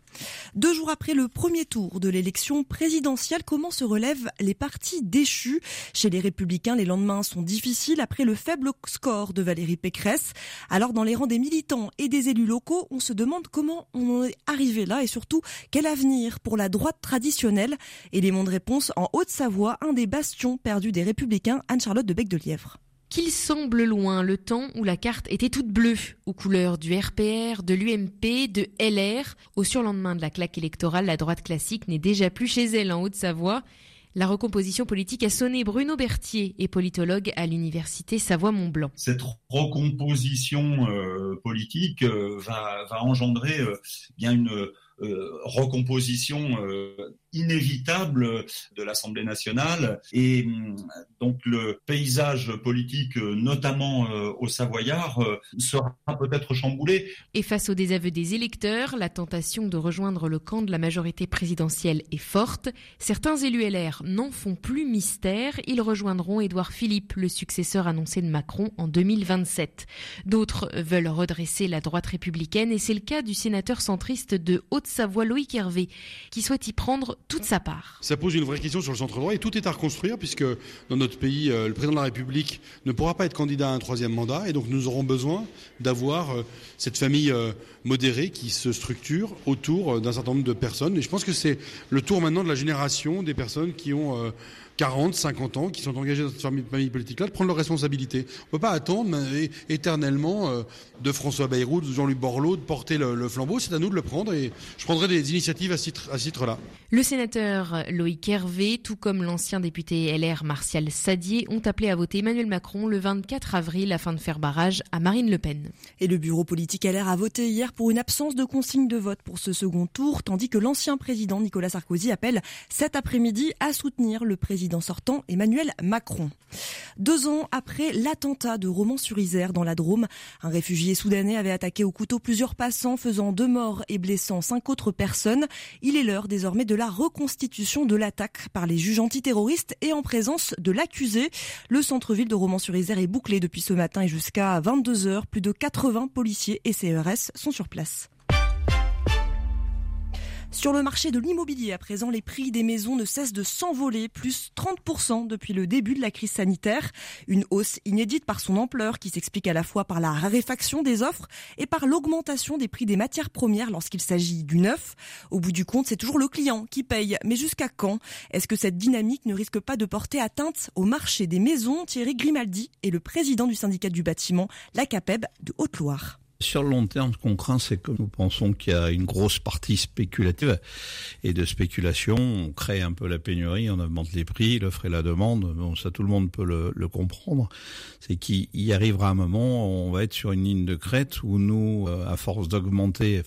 Deux jours après le premier tour de l'élection présidentielle, comment se relèvent les partis déchus? Chez les Républicains, les lendemains sont difficiles après le faible score de Valérie Pécresse. Alors dans les rangs des militants et des élus locaux, on se demande comment on est arrivé là et surtout quel avenir pour la droite traditionnelle? Élément de réponse en Haute-Savoie, un des bastions perdus des Républicains, Anne-Charlotte de Bec de Lièvre qu'il semble loin le temps où la carte était toute bleue, aux couleurs du RPR, de l'UMP, de LR. Au surlendemain de la claque électorale, la droite classique n'est déjà plus chez elle en Haute-Savoie. La recomposition politique a sonné Bruno Berthier est politologue à l'université Savoie-Mont-Blanc. Cette recomposition euh, politique euh, va, engendrer euh, bien une recomposition inévitable de l'Assemblée nationale. Et hum, donc le paysage politique, notamment au Savoyard, sera peut-être chamboulé. Et face au désaveu des électeurs, la tentation de rejoindre le camp de la majorité présidentielle est forte. Certains élus LR n'en font plus mystère. Ils rejoindront Édouard Philippe, le successeur annoncé de Macron en 2027. D'autres veulent redresser la droite républicaine et c'est le cas du sénateur centriste de Haute-Savoie, Loïc Hervé, qui souhaite y prendre toute sa part. Ça pose une vraie question sur le centre droit et tout est à reconstruire puisque dans notre pays, euh, le président de la République ne pourra pas être candidat à un troisième mandat et donc nous aurons besoin d'avoir euh, cette famille euh, modérée qui se structure autour d'un certain nombre de personnes. Et je pense que c'est le tour maintenant de la génération des personnes qui ont 40, 50 ans, qui sont engagés dans cette famille politique-là, de prendre leurs responsabilités. On ne peut pas attendre éternellement euh, de François Bayrou, de Jean-Luc Borloo, de porter le, flambeau. C'est à nous de le prendre et je prendrai des initiatives à ce titre-là. Le sénateur Loïc Hervé, tout comme l'ancien député LR Martial Sadier, ont appelé à voter Emmanuel Macron le 24 avril afin de faire barrage à Marine Le Pen. Et le bureau politique LR a voté hier pour une absence de consigne de vote pour ce second tour, tandis que l'ancien président Nicolas Sarkozy appelle cet après-midi à soutenir le président président sortant Emmanuel Macron. Deux ans après l'attentat de Romans-sur-Isère dans la Drôme, un réfugié soudanais avait attaqué au couteau plusieurs passants, faisant deux morts et blessant cinq autres personnes. Il est l'heure désormais de la reconstitution de l'attaque par les juges antiterroristes et en présence de l'accusé. Le centre-ville de Romans-sur-Isère est bouclé depuis ce matin et jusqu'à 22 heures. Plus de 80 policiers et CRS sont sur place. Sur le marché de l'immobilier, à présent, les prix des maisons ne cessent de s'envoler, plus 30% depuis le début de la crise sanitaire. Une hausse inédite par son ampleur qui s'explique à la fois par la raréfaction des offres et par l'augmentation des prix des matières premières lorsqu'il s'agit du neuf. Au bout du compte, c'est toujours le client qui paye. Mais jusqu'à quand? Est-ce que cette dynamique ne risque pas de porter atteinte au marché des maisons? Thierry Grimaldi est le président du syndicat du bâtiment, la CAPEB de Haute-Loire. Sur le long terme, ce qu'on craint, c'est que nous pensons qu'il y a une grosse partie spéculative. Et de spéculation, on crée un peu la pénurie, on augmente les prix, l'offre et la demande. Bon, ça, tout le monde peut le, comprendre. C'est qu'il y arrivera un moment, on va être sur une ligne de crête où nous, euh, à force d'augmenter,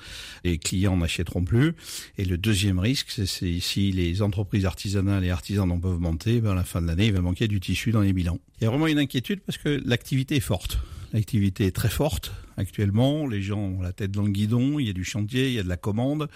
les clients n'achèteront plus. Et le deuxième risque, c'est si les entreprises artisanales et artisans n'ont pas augmenté, ben à la fin de l'année, il va manquer du tissu dans les bilans. Il y a vraiment une inquiétude parce que l'activité est forte. L'activité est très forte actuellement. Les gens ont la tête dans le guidon. Il y a du chantier, il y a de la commande.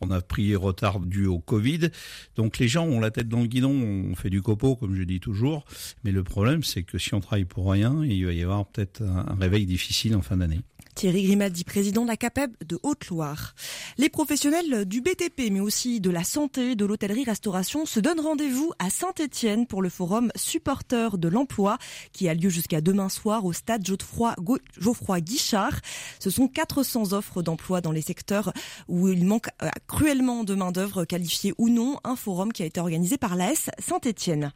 On a pris retard dû au Covid. Donc les gens ont la tête dans le guidon. On fait du copeau, comme je dis toujours. Mais le problème, c'est que si on travaille pour rien, il va y avoir peut-être un réveil difficile en fin d'année. Thierry Grimaldi, président de la CAPEB de Haute-Loire. Les professionnels du BTP, mais aussi de la santé, de l'hôtellerie-restauration, se donnent rendez-vous à Saint-Etienne pour le forum supporter de l'emploi qui a lieu jusqu'à demain soir au stade Geoffroy Guichard. Ce sont 400 offres d'emploi dans les secteurs où il manque euh, cruellement de main-d'œuvre qualifiée ou non. Un forum qui a été organisé par l'AS Saint-Etienne.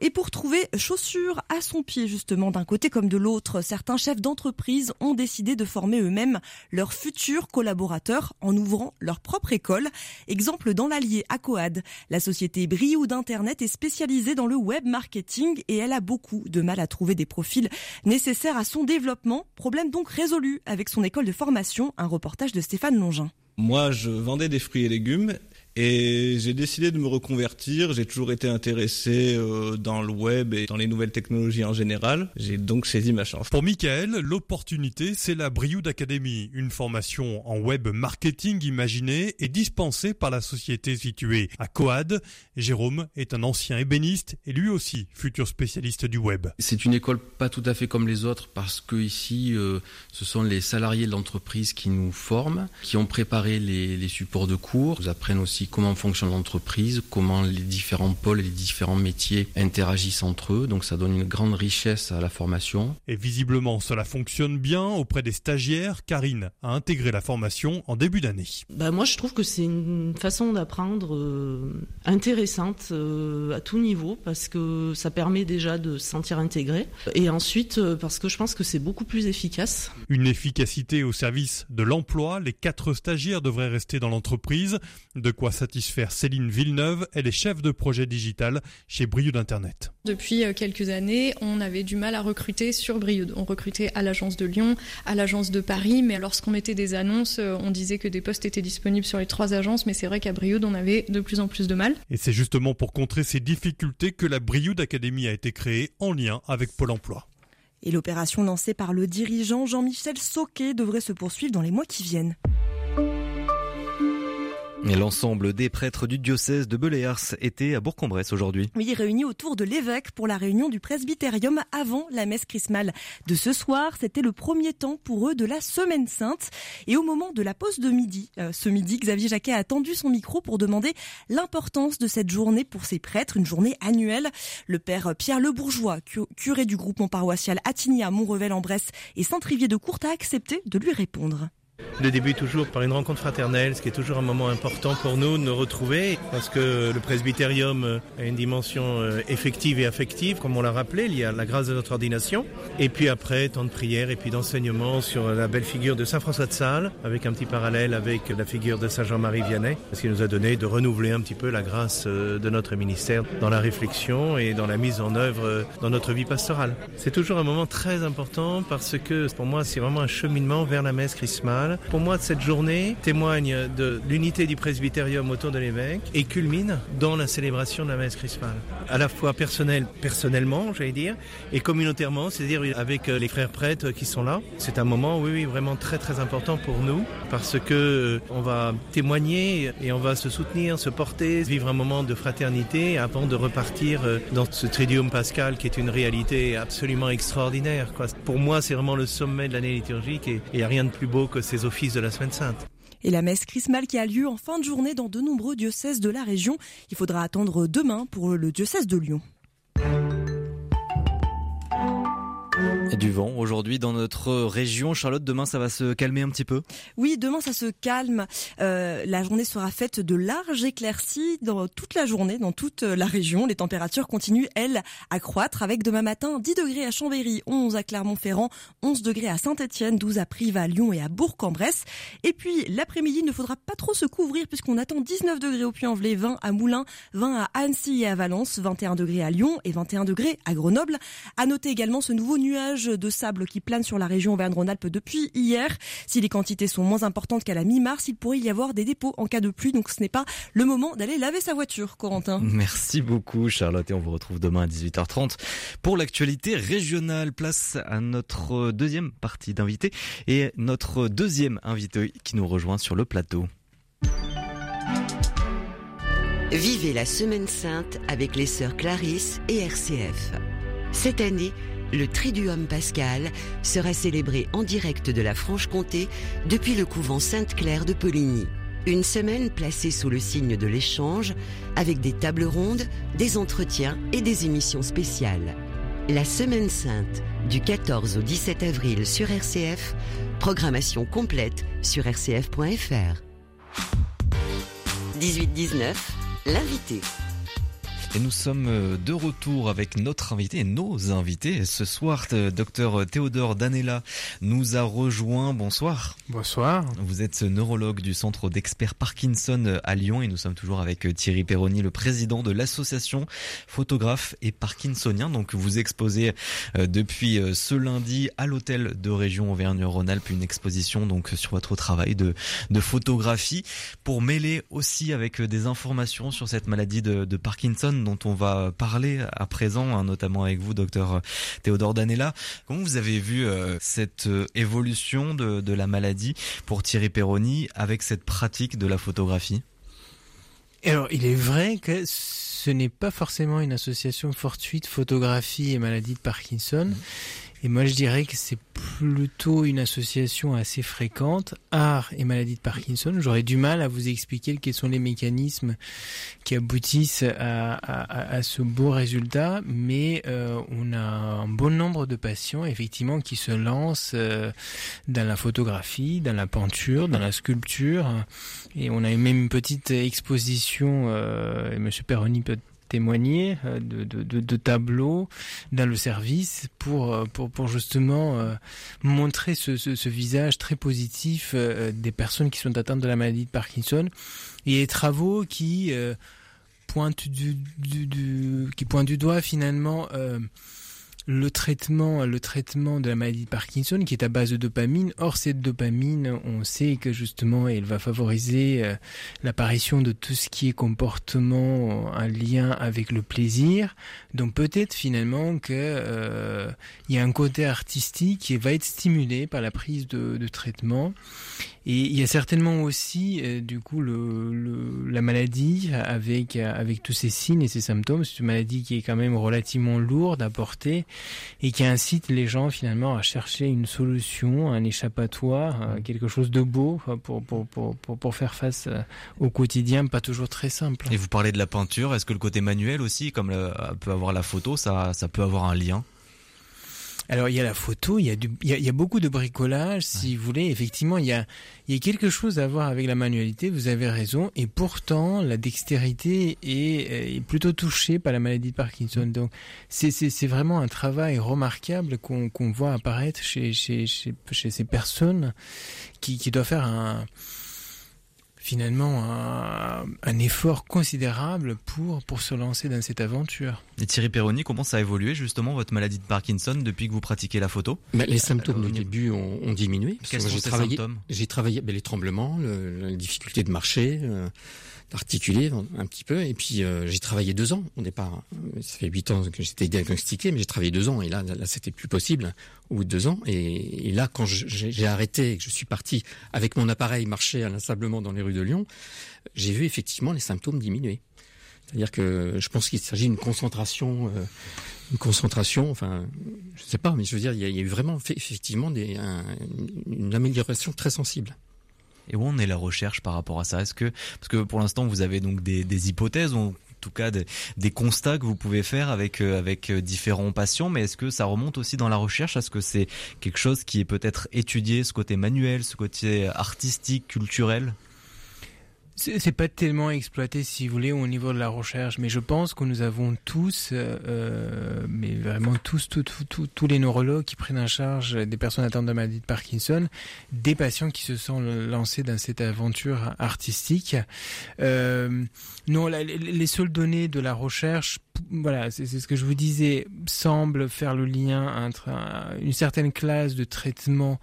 Et pour trouver chaussures à son pied, justement, d'un côté comme de l'autre, certains chefs d'entreprise ont décidé de former eux-mêmes leurs futurs collaborateurs en ouvrant leur propre école. Exemple dans l'Allier à. La société Briou d'Internet est spécialisée dans le web marketing et elle a beaucoup de mal à trouver des profils nécessaires à son développement. Problème donc résolu avec son école de formation. Un reportage de Stéphane Longin. Moi, je vendais des fruits et légumes et j'ai décidé de me reconvertir. J'ai toujours été intéressé euh, dans le web et dans les nouvelles technologies en général. J'ai donc saisi ma chance. Pour Michael, l'opportunité, c'est la Brioude Academy, une formation en web marketing imaginée et dispensée par la société située à Coad. Jérôme est un ancien ébéniste et lui aussi futur spécialiste du web. C'est une école pas tout à fait comme les autres parce que ici, euh, ce sont les salariés de l'entreprise qui nous forment, qui ont préparé les, les supports de cours, nous apprennent aussi comment fonctionne l'entreprise, comment les différents pôles et les différents métiers interagissent entre eux. Donc ça donne une grande richesse à la formation. Et visiblement, cela fonctionne bien auprès des stagiaires. Karine a intégré la formation en début d'année. Bah moi, je trouve que c'est une façon d'apprendre euh, intéressante euh, à tout niveau parce que ça permet déjà de se sentir intégré. Et ensuite, euh, parce que je pense que c'est beaucoup plus efficace. Une efficacité au service de l'emploi. Les quatre stagiaires devraient rester dans l'entreprise. De quoi satisfaire Céline Villeneuve. Elle est chef de projet digital chez Brioude Internet. Depuis euh, quelques années, on avait du mal à recruter sur Brioude. On recrutait à l'agence de Lyon, à l'agence de Paris, mais lorsqu'on mettait des annonces, euh, on disait que des postes étaient disponibles sur les trois agences, mais c'est vrai qu'à Brioude, on avait de plus en plus de mal. Et c'est justement pour contrer ces difficultés que la Brioude Academy a été créée en lien avec Pôle Emploi. Et l'opération lancée par le dirigeant Jean-Michel Sauquet devrait se poursuivre dans les mois qui viennent. L'ensemble des prêtres du diocèse de Beléars était à Bourg-en-Bresse aujourd'hui. Oui, réunis autour de l'évêque pour la réunion du presbytérium avant la messe chrismale de ce soir. C'était le premier temps pour eux de la Semaine Sainte. Et au moment de la pause de midi, euh, ce midi, Xavier Jacquet a tendu son micro pour demander l'importance de cette journée pour ces prêtres, une journée annuelle. Le père Pierre Le Bourgeois, curé du groupement paroissial Attigny à Montrevel en Bresse et Saint-Trivier de Courte, a accepté de lui répondre. Le début toujours par une rencontre fraternelle, ce qui est toujours un moment important pour nous de nous retrouver, parce que le presbytérium a une dimension euh, effective et affective, comme on l'a rappelé, il y a la grâce de notre ordination, et puis après, temps de prière et puis d'enseignement sur la belle figure de Saint François de Sales, avec un petit parallèle avec la figure de Saint Jean-Marie Vianney, ce qui nous a donné de renouveler un petit peu la grâce euh, de notre ministère dans la réflexion et dans la mise en œuvre euh, dans notre vie pastorale. C'est toujours un moment très important parce que pour moi, c'est vraiment un cheminement vers la messe chrismale pour moi, cette journée témoigne de l'unité du presbytérium autour de l'évêque et culmine dans la célébration de la messe chrismale. À la fois personnel, personnellement, j'allais dire, et communautairement, c'est-à-dire avec euh, les frères prêtres qui sont là. C'est un moment, oui, oui, vraiment très, très important pour nous parce que euh, on va témoigner et on va se soutenir, se porter, vivre un moment de fraternité avant de repartir euh, dans ce tridium pascal qui est une réalité absolument extraordinaire. Pour moi, c'est vraiment le sommet de l'année liturgique et il n'y a rien de plus beau que ces offices de la Semaine Sainte. Et la messe chrismale qui a lieu en fin de journée dans de nombreux diocèses de la région. Il faudra attendre demain pour le diocèse de Lyon. Du vent aujourd'hui dans notre région. Charlotte, demain ça va se calmer un petit peu? Oui, demain ça se calme. Euh, la journée sera faite de larges éclaircies dans toute la journée, dans toute la région. Les températures continuent, elles, à croître avec demain matin 10 degrés à Chambéry, 11 à Clermont-Ferrand, 11 degrés à Saint-Etienne, 12 à Prive, à Lyon et à Bourg-en-Bresse. Et puis l'après-midi, il ne faudra pas trop se couvrir puisqu'on attend 19 degrés au Puy-en-Velay, 20 à Moulins, 20 à Annecy et à Valence, 21 degrés à Lyon et 21 degrés à Grenoble. À noter également ce nouveau nuage de sable qui plane sur la région Auvergne-Rhône-Alpes depuis hier. Si les quantités sont moins importantes qu'à la mi-mars, il pourrait y avoir des dépôts en cas de pluie, donc ce n'est pas le moment d'aller laver sa voiture, Corentin. Merci beaucoup Charlotte et on vous retrouve demain à 18h30 pour l'actualité régionale. Place à notre deuxième partie d'invités et notre deuxième invité qui nous rejoint sur le plateau. Vivez la Semaine Sainte avec les sœurs Clarisse et RCF. Cette année, le Triduum Pascal sera célébré en direct de la Franche-Comté depuis le couvent Sainte-Claire de Poligny. Une semaine placée sous le signe de l'échange avec des tables rondes, des entretiens et des émissions spéciales. La Semaine Sainte du 14 au 17 avril sur RCF, programmation complète sur rcf.fr. 18-19, l'invité. Et nous sommes euh, de retour avec notre invité et nos invités. Ce soir, euh, docteur Théodore Danella nous a rejoint. Bonsoir. Bonsoir. Vous êtes neurologue du centre d'experts Parkinson euh, à Lyon et nous sommes toujours avec Thierry Perroni, le président de l'association photographe et parkinsonien. Donc vous exposez depuis ce lundi à l'hôtel de région Auvergne-Rhône-Alpes une exposition donc sur votre travail de, de photographie pour mêler aussi avec des informations sur cette maladie de, de Parkinson dont on va parler à présent, hein, notamment avec vous, docteur Théodore Danella. Comment vous avez vu euh, cette euh, évolution de, de la maladie pour Thierry Perroni avec cette pratique de la photographie? Alors, il est vrai que ce n'est pas forcément une association fortuite photographie et maladie de Parkinson. Mmh. Et moi, je dirais que c'est plutôt une association assez fréquente, art et maladie de Parkinson. J'aurais du mal à vous expliquer quels sont les mécanismes qui aboutissent à, ce beau résultat, mais euh, on a un bon nombre de patients, effectivement, qui se lancent euh, dans la photographie, dans la peinture, dans la sculpture. Et on a même une petite exposition, euh, et M. Peut témoigner de, de, tableaux dans le service pour, pour justement montrer ce, visage très positif des personnes qui sont atteintes de la maladie de Parkinson. Et les travaux qui du, qui pointent du doigt finalement le traitement, le traitement de la maladie de Parkinson qui est à base de dopamine. Or, cette dopamine, on sait que justement, elle va favoriser euh, l'apparition de tout ce qui est comportement en lien avec le plaisir. Donc, peut-être finalement que euh, il y a un côté artistique qui va être stimulé par la prise de, de traitement. Et il y a certainement aussi, euh, du coup, le, le, la maladie avec avec tous ces signes et ces symptômes. C'est une maladie qui est quand même relativement lourde à porter et qui incite les gens finalement à chercher une solution, un échappatoire, euh, quelque chose de beau pour, pour, pour, pour, faire face euh, au quotidien, pas toujours très simple. Et vous parlez de la peinture, est-ce que le côté manuel aussi, comme peut avoir la photo, ça, ça peut avoir un lien? Alors il y a la photo, il y a, du, il y a, beaucoup de bricolage, si vous voulez. Effectivement, il y, a, il y a quelque chose à voir avec la manualité, vous avez raison. Et pourtant, la dextérité est, est plutôt touchée par la maladie de Parkinson. Donc c'est vraiment un travail remarquable qu'on voit apparaître chez, chez, chez, chez, ces personnes qui, qui doivent faire un finalement un, un, effort considérable pour, pour se lancer dans cette aventure. Et Thierry Perroni, comment ça a évolué justement votre maladie de Parkinson depuis que vous pratiquez la photo? Bah, Les symptômes au début ont, ont diminué. Quels sont ces travaillé, symptômes? J'ai travaillé bah, les tremblements, le, la difficulté de marcher. Euh, articulé un petit peu. Et puis euh, j'ai travaillé deux ans au départ. Ça fait huit ans que j'étais diagnostiqué, mais j'ai travaillé deux ans. Et là, là, c'était plus possible au bout de deux ans. Et, là, quand j'ai arrêté et que je suis parti avec mon appareil marcher inlassablement dans les rues de Lyon, j'ai vu effectivement les symptômes diminuer. C'est-à-dire que je pense qu'il s'agit d'une concentration, euh, une concentration. Enfin, je sais pas, mais je veux dire, il y a, eu vraiment effectivement des, un, une amélioration très sensible. Et où en est la recherche par rapport à ça Est-ce que parce que pour l'instant vous avez donc des, des hypothèses ou en tout cas des, des, constats que vous pouvez faire avec euh, avec euh, différents patients, mais est-ce que ça remonte aussi dans la recherche Est-ce que c'est quelque chose qui est peut-être étudié, ce côté manuel, ce côté artistique, culturel? C'est pas tellement exploité, si vous voulez, au niveau de la recherche, mais je pense que nous avons tous, euh, euh mais vraiment tous, tous les neurologues qui prennent en charge des personnes atteintes de maladie de Parkinson, des patients qui se sont lancés dans cette aventure artistique. Euh, non, les seules données de la recherche voilà, c'est ce que je vous disais, semble faire le lien entre une certaine classe de traitement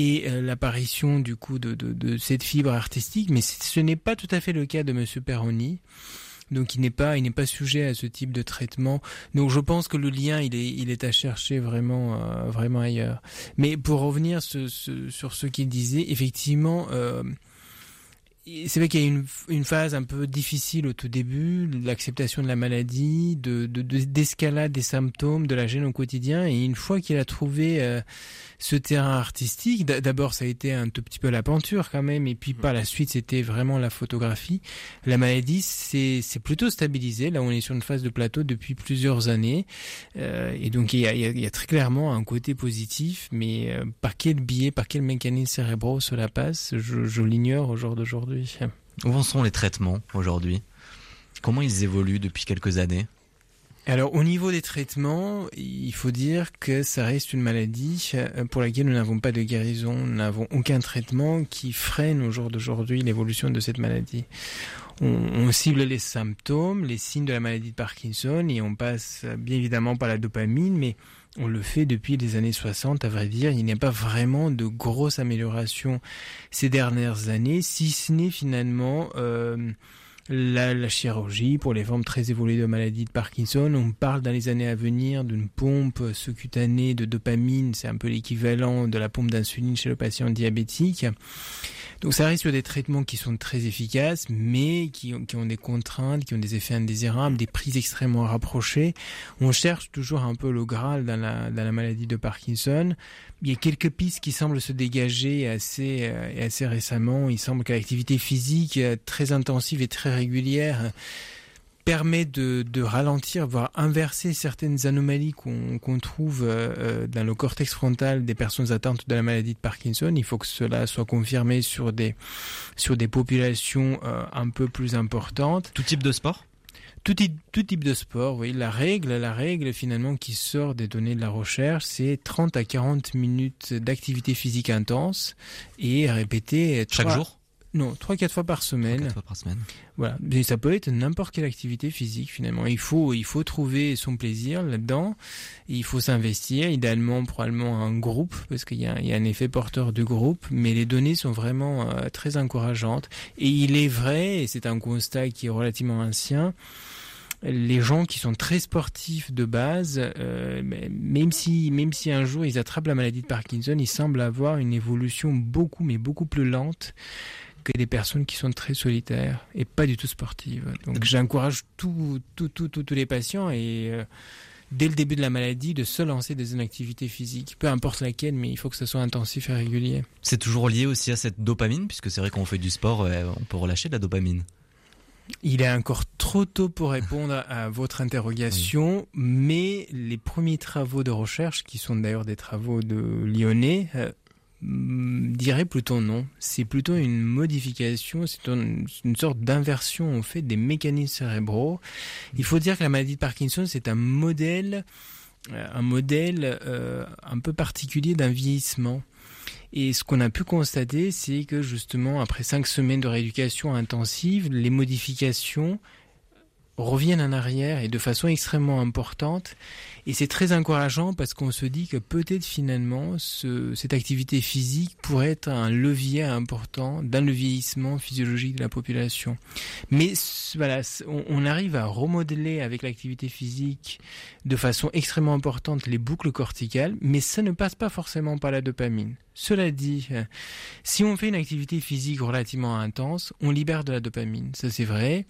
et euh, l'apparition du coup de, de, cette fibre artistique, mais ce n'est pas tout à fait le cas de Monsieur Perroni. Donc il n'est pas, il n'est pas sujet à ce type de traitement. Donc je pense que le lien, il est, il est à chercher vraiment, euh, vraiment ailleurs. Mais pour revenir sur ce qu'il disait, effectivement. Euh, c'est vrai qu'il y a une, une, phase un peu difficile au tout début, l'acceptation de la maladie, de, d'escalade des symptômes, de la gêne au quotidien. Et une fois qu'il a trouvé euh, ce terrain artistique, d'abord ça a été un tout petit peu la peinture quand même, et puis par la suite c'était vraiment la photographie. La maladie c'est plutôt stabilisé. Là on est sur une phase de plateau depuis plusieurs années, euh, et donc il y, a, il y, a, très clairement un côté positif, mais euh, par quel biais, par quel mécanisme cérébraux cela passe, je, je l'ignore au jour d'aujourd'hui. Où en sont les traitements aujourd'hui? Comment ils évoluent depuis quelques années? Alors au niveau des traitements, il faut dire que ça reste une maladie euh, pour laquelle nous n'avons pas de guérison, nous n'avons aucun traitement qui freine au jour d'aujourd'hui l'évolution de cette maladie. On, on, cible les symptômes, les signes de la maladie de Parkinson et on passe bien évidemment par la dopamine, mais on le fait depuis les années 60, à vrai dire. Il n'y a pas vraiment de grosse amélioration ces dernières années, si ce n'est finalement... Euh, la, la, chirurgie pour les formes très évoluées de maladie de Parkinson. On parle dans les années à venir d'une pompe sous-cutanée de dopamine, c'est un peu l'équivalent de la pompe d'insuline chez le patient diabétique. Donc ça reste sur des traitements qui sont très efficaces, mais qui ont, qui ont des contraintes, qui ont des effets indésirables, des prises extrêmement rapprochées. On cherche toujours un peu le Graal dans la, dans la maladie de Parkinson. Il y a quelques pistes qui semblent se dégager assez, euh, assez récemment. Il semble que l'activité physique euh, très intensive et très régulière permet de, de, ralentir, voire inverser certaines anomalies qu'on trouve euh, euh, dans le cortex frontal des personnes atteintes de la maladie de Parkinson. Il faut que cela soit confirmé sur des, sur des populations euh, un peu plus importantes. Tout type de sport? Tout type, tout type de sport, oui. La règle, la règle finalement qui sort des données de la recherche, c'est 30 à 40 minutes d'activité physique intense et répéter Chaque jour? Non, 3-4 fois par semaine. Quatre fois par semaine. Voilà, ça peut être n'importe quelle activité physique finalement. Il faut, il faut trouver son plaisir là-dedans. Il faut s'investir, idéalement probablement un groupe, parce qu'il y, a- il y a un effet porteur de groupe. Mais les données sont vraiment euh, très encourageantes. Et il est vrai, et c'est un constat qui est relativement ancien, les gens qui sont très sportifs de base, euh, mais- même si même si un jour ils attrapent la maladie de Parkinson, ils semblent avoir une évolution beaucoup mais beaucoup plus lente que des personnes qui sont très solitaires et pas du tout sportives. Donc j'encourage tous tout, tout, tout- tous les patients et euh, dès le début de la maladie de se lancer dans une activité physique, peu importe laquelle, mais il faut que ce soit intensif et régulier. C'est toujours lié aussi à cette dopamine, puisque c'est vrai qu'on fait du sport, euh, on peut relâcher de la dopamine. Il est encore trop tôt pour répondre à votre interrogation, mais les premiers travaux de recherche, qui sont d'ailleurs des travaux de Lyonnais, mm, diraient plutôt non. C'est plutôt une modification, c'est une, une sorte d'inversion en fait des mécanismes cérébraux. Il faut dire que la maladie de Parkinson, c'est un modèle, euh, un modèle euh, un peu particulier d'un vieillissement. Et ce qu'on a pu constater, c'est que justement, après cinq semaines de rééducation intensive, les modifications reviennent en arrière et de façon extrêmement importante. Et c'est très encourageant parce qu'on se dit que peut-être finalement ce- cette activité physique pourrait être un levier important dans le vieillissement physiologique de la population. Mais voilà, on, on arrive à remodeler avec l'activité physique de façon extrêmement importante les boucles corticales, mais ça ne passe pas forcément par la dopamine. Cela dit, euh, si on fait une activité physique relativement intense, on libère de la dopamine, ça c'est vrai.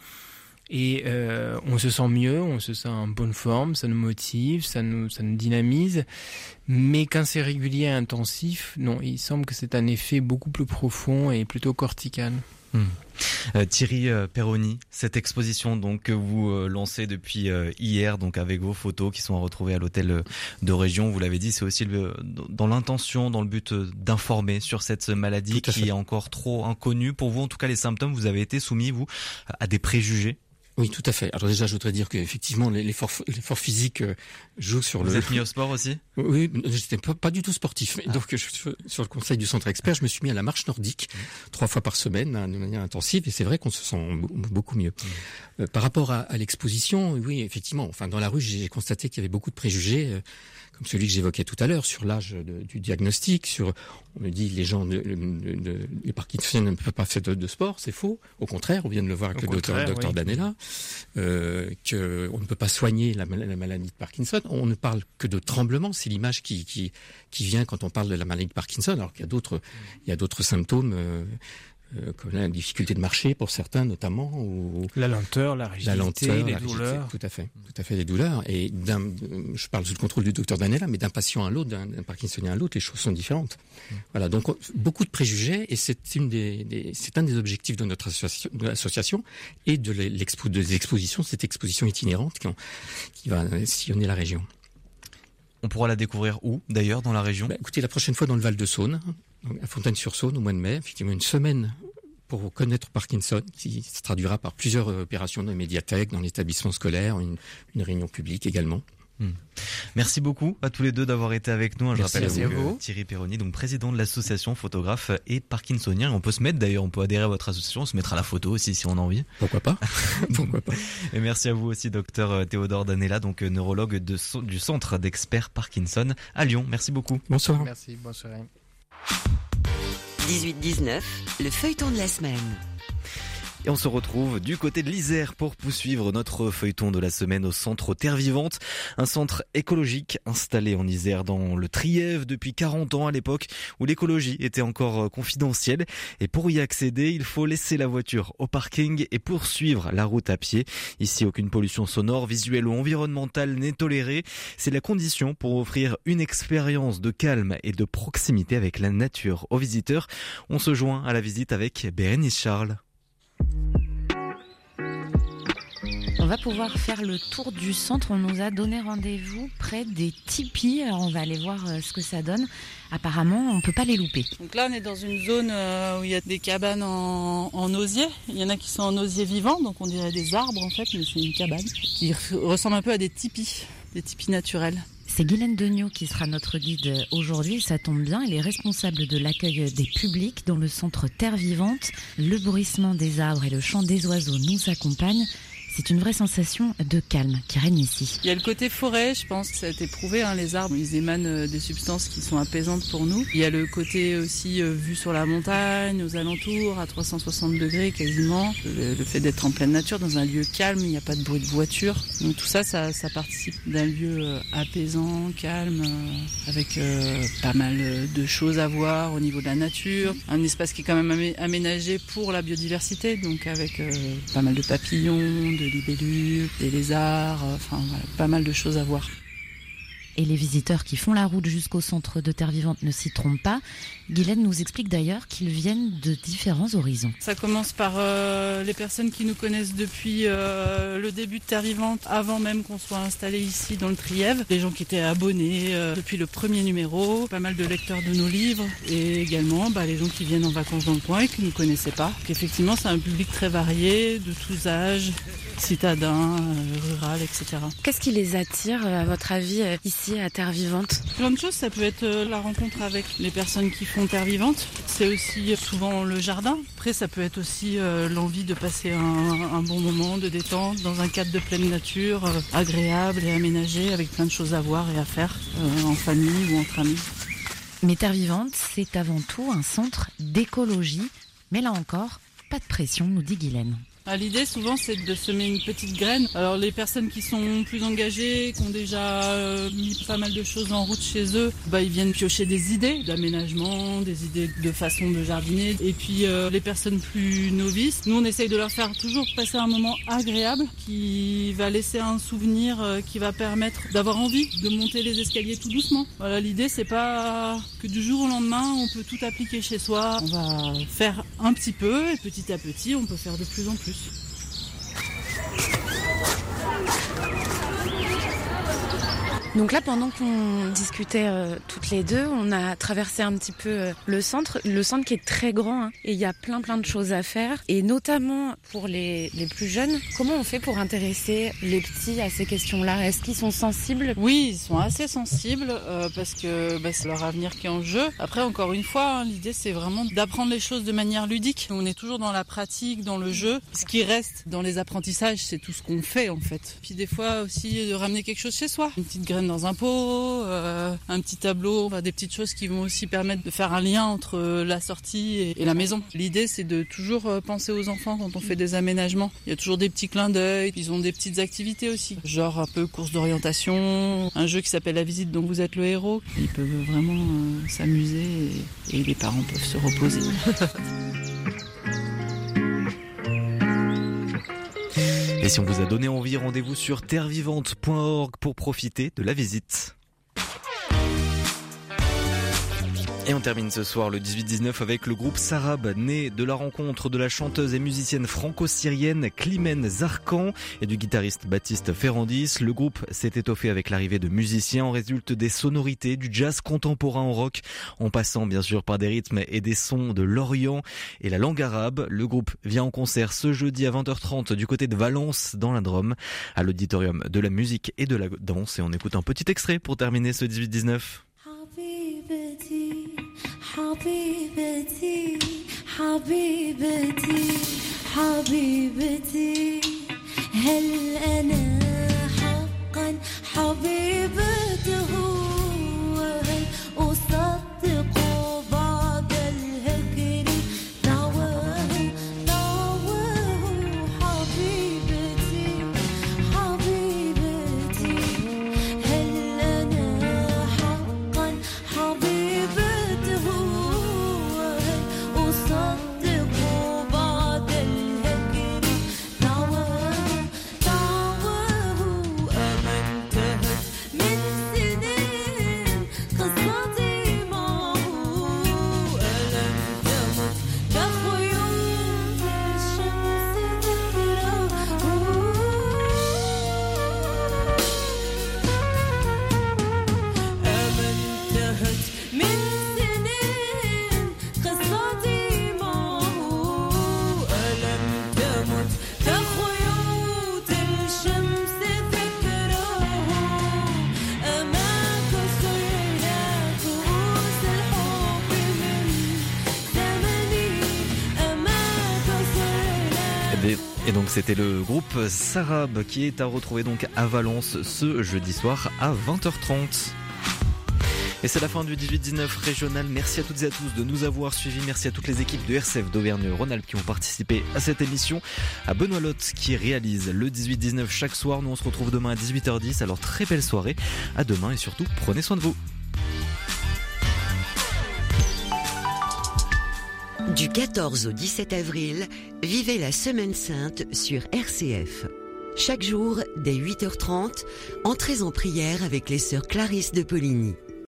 Et euh, on se sent mieux, on se sent en bonne forme, ça nous motive, ça nous, ça nous dynamise. Mais quand c'est régulier et intensif, non, il semble que c'est un effet beaucoup plus profond et plutôt cortical. Hmm. Euh, Thierry euh, Perroni, cette exposition donc que vous euh, lancez depuis euh, hier, donc avec vos photos qui sont à retrouver à l'hôtel de région, vous l'avez dit, c'est aussi le- dans l'intention, dans le but d'informer sur cette maladie qui fait. est encore trop inconnue pour vous. En tout cas, les symptômes, vous avez été soumis vous à des préjugés? Oui, tout à fait. Alors déjà, je voudrais dire qu'effectivement, l'effort, l'effort physique euh, joue sur Vous le... êtes mis au sport aussi? Oui, j'étais pas, pas du tout sportif. Mais Donc, je- sur le conseil du centre expert, je me suis mis à la marche nordique trois fois par semaine, hein, de manière intensive, et c'est vrai qu'on se sent be- beaucoup mieux. Euh, par rapport à, à l'exposition, oui, effectivement. Enfin, dans la rue, j'ai constaté qu'il y avait beaucoup de préjugés, euh, comme celui que j'évoquais tout à l'heure, sur l'âge du diagnostic, sur, on me dit, les gens, ne, ne- ne- les Parkinson ne peuvent pas faire de, de sport, c'est faux. Au contraire, on vient de le voir avec Au le docteur, contraire, docteur oui. Danella, euh, que on ne peut pas soigner la, mal- la maladie de Parkinson. On ne parle que de tremblement, c'est l'image qui, qui, qui vient quand on parle de la maladie de Parkinson, alors qu'il y a d'autres, il y a d'autres symptômes. euh, euh, comme la difficulté de marcher pour certains notamment, ou La lenteur, la rigidité, les la rigidité, douleurs. tout à fait, tout à fait les douleurs. Et d'un, je parle sous le contrôle du docteur Danella, mais d'un patient à l'autre, d'un, d'un Parkinsonien à l'autre, les choses sont différentes. Voilà, donc on- beaucoup de préjugés, et c'est une des, des- c'est un des objectifs de notre association, de l'association et de l'expo, des expositions, cette exposition itinérante qui, en- qui va sillonner la région. On pourra la découvrir où d'ailleurs dans la région? Bah, écoutez, la prochaine fois dans le Val de Saône, donc à Fontaine-sur-Saône au mois de mai, effectivement une semaine pour connaître Parkinson, qui se traduira par plusieurs euh, opérations dans les médiathèques, dans l'établissement scolaire, une, une réunion publique également. Hmm. Merci beaucoup à tous les deux d'avoir été avec nous. Je Merci rappelle à à vous. vous, que Thierry Perroni, donc président de l'association photographe et parkinsonien. On peut se mettre d'ailleurs, on peut adhérer à votre association, se mettre à la photo aussi si on a envie. Pourquoi pas Pourquoi pas Et merci à vous aussi, docteur Théodore Danella, donc euh, neurologue de, du centre d'experts Parkinson à Lyon. Merci beaucoup. Bonsoir. Merci, bonne soirée. 18-19, le feuilleton de la semaine. Et on se retrouve du côté de l'Isère pour poursuivre notre feuilleton de la semaine au centre Terre Vivante, un centre écologique installé en Isère dans le Trièvre depuis 40 ans à l'époque où l'écologie était encore euh, confidentielle. Et pour y accéder, il faut laisser la voiture au parking et poursuivre la route à pied. Ici, aucune pollution sonore, visuelle ou environnementale n'est tolérée. C'est la condition pour offrir une expérience de calme et de proximité avec la nature aux visiteurs. On se joint à la visite avec Bérénice Charles. Va pouvoir faire le tour du centre. On nous a donné rendez-vous près des tipis. Alors on va aller voir euh, ce que ça donne. Apparemment, on ne peut pas les louper. Donc là, on est dans une zone euh, où il y a des cabanes en, en osier. Il y en a qui sont en osier vivant, donc on dirait des arbres en fait, mais c'est une cabane qui ressemble un peu à des tipis, des tipis naturels. C'est Guylaine Degnaud qui sera notre guide aujourd'hui. Ça tombe bien, elle est responsable de l'accueil des publics dans le centre Terre Vivante. Le bruissement des arbres et le chant des oiseaux nous accompagnent. C'est une vraie sensation de calme qui règne ici. Il y a le côté forêt, je pense que ça a été prouvé. Hein, les arbres, ils émanent euh, des substances qui sont apaisantes pour nous. Il y a le côté aussi euh, vue sur la montagne, aux alentours, à 360 degrés quasiment. Le, fait d'être en pleine nature, dans un lieu calme, il n'y a pas de bruit de voiture. Donc tout ça, ça, participe d'un lieu euh, apaisant, calme, euh, avec pas mal de choses à voir au niveau de la nature. Un espace qui est quand même amé- aménagé pour la biodiversité, donc avec pas mal de papillons, de libellules, des lézards, euh, enfin voilà, pas mal de choses à voir. Et les visiteurs qui font la route jusqu'au centre de Terre Vivante ne s'y trompent pas. Guylaine nous explique d'ailleurs qu'ils viennent de différents horizons. Ça commence par euh, les personnes qui nous connaissent depuis euh, le début de Terre Vivante, avant même qu'on soit installé ici dans le Trièvre. Les gens qui étaient abonnés euh, depuis le premier numéro, pas mal de lecteurs de nos livres, et également bah, les gens qui viennent en vacances dans le coin et qui ne nous connaissaient pas. Donc, effectivement, c'est un public très varié, de tous âges, citadins, euh, rural, etc. Qu'est-ce qui les attire, à votre avis, ici à Terre Vivante? Plein de choses, ça peut être la rencontre avec les personnes qui font Terre Vivante. C'est aussi souvent le jardin. Après, ça peut être aussi euh, l'envie de passer un, un bon moment de détente dans un cadre de pleine nature, euh, agréable et aménagé, avec plein de choses à voir et à faire euh, en famille ou entre amis. Mais Terre Vivante, c'est avant tout un centre d'écologie. Mais là encore, pas de pression, nous dit Guylaine. Ah, L'idée souvent c'est de semer une petite graine. Alors les personnes qui sont plus engagées, qui ont déjà euh, mis pas mal de choses en route chez eux, bah, ils viennent piocher des idées d'aménagement, des idées de façon de jardiner. Et puis euh, les personnes plus novices, nous on essaye de leur faire toujours passer un moment agréable qui va laisser un souvenir euh, qui va permettre d'avoir envie de monter les escaliers tout doucement. Voilà, l'idée c'est pas que du jour au lendemain on peut tout appliquer chez soi. On va faire un petit peu et petit à petit on peut faire de plus en plus. よし。Donc là, pendant qu'on discutait euh, toutes les deux, on a traversé un petit peu euh, le centre. Le centre qui est très grand hein, et il y a plein plein de choses à faire. Et notamment pour les, les plus jeunes, comment on fait pour intéresser les petits à ces questions-là? Est-ce qu'ils sont sensibles? Oui, ils sont assez sensibles euh, parce que bah, c'est leur avenir qui est en jeu. Après, encore une fois, hein, l'idée c'est vraiment d'apprendre les choses de manière ludique. On est toujours dans la pratique, dans le jeu. Ce qui reste dans les apprentissages, c'est tout ce qu'on fait en fait. Puis des fois aussi de ramener quelque chose chez soi, dans un pot, euh, un petit tableau, des petites choses qui vont aussi permettre de faire un lien entre euh, la sortie et, la maison. L'idée c'est de toujours euh, penser aux enfants quand on fait des aménagements. Il y a toujours des petits clins d'œil, ils ont des petites activités aussi, genre un peu course d'orientation, un jeu qui s'appelle la visite dont vous êtes le héros. Ils peuvent vraiment s'amuser et les parents peuvent se reposer. Et si on vous a donné envie, rendez-vous sur terrevivante.org pour profiter de la visite. Et on termine ce soir le 18-19 avec le groupe Sarab, né de la rencontre de la chanteuse et musicienne franco-syrienne Climène Zarkan et du guitariste Baptiste Ferrandis. Le groupe s'est étoffé avec l'arrivée de musiciens en résulte des sonorités du jazz contemporain en rock, en passant bien sûr par des rythmes et des sons de l'Orient et la langue arabe. Le groupe vient en concert ce jeudi à 20h30 du côté de Valence dans la Drôme, à l'auditorium de la musique et de la danse. Et on écoute un petit extrait pour terminer ce 18-19. حبيبتي حبيبتي حبيبتي هل أنا حقا حبيبته c'était le groupe Sarab qui est à retrouver donc à Valence ce jeudi soir à 20h30. Et c'est la fin du 18-19 régional. Merci à toutes et à tous de nous avoir suivis. Merci à toutes les équipes de RCF d'Auvergne-Rhône-Alpes qui ont participé à cette émission. À Benoît Lotte qui réalise le 18-19 chaque soir. Nous on se retrouve demain à 18h10. Alors très belle soirée. À demain et surtout prenez soin de vous. Du 14 au 17 avril, vivez la Semaine Sainte sur RCF. Chaque jour, dès 8h30, entrez en prière avec les sœurs Clarisse de Poligny.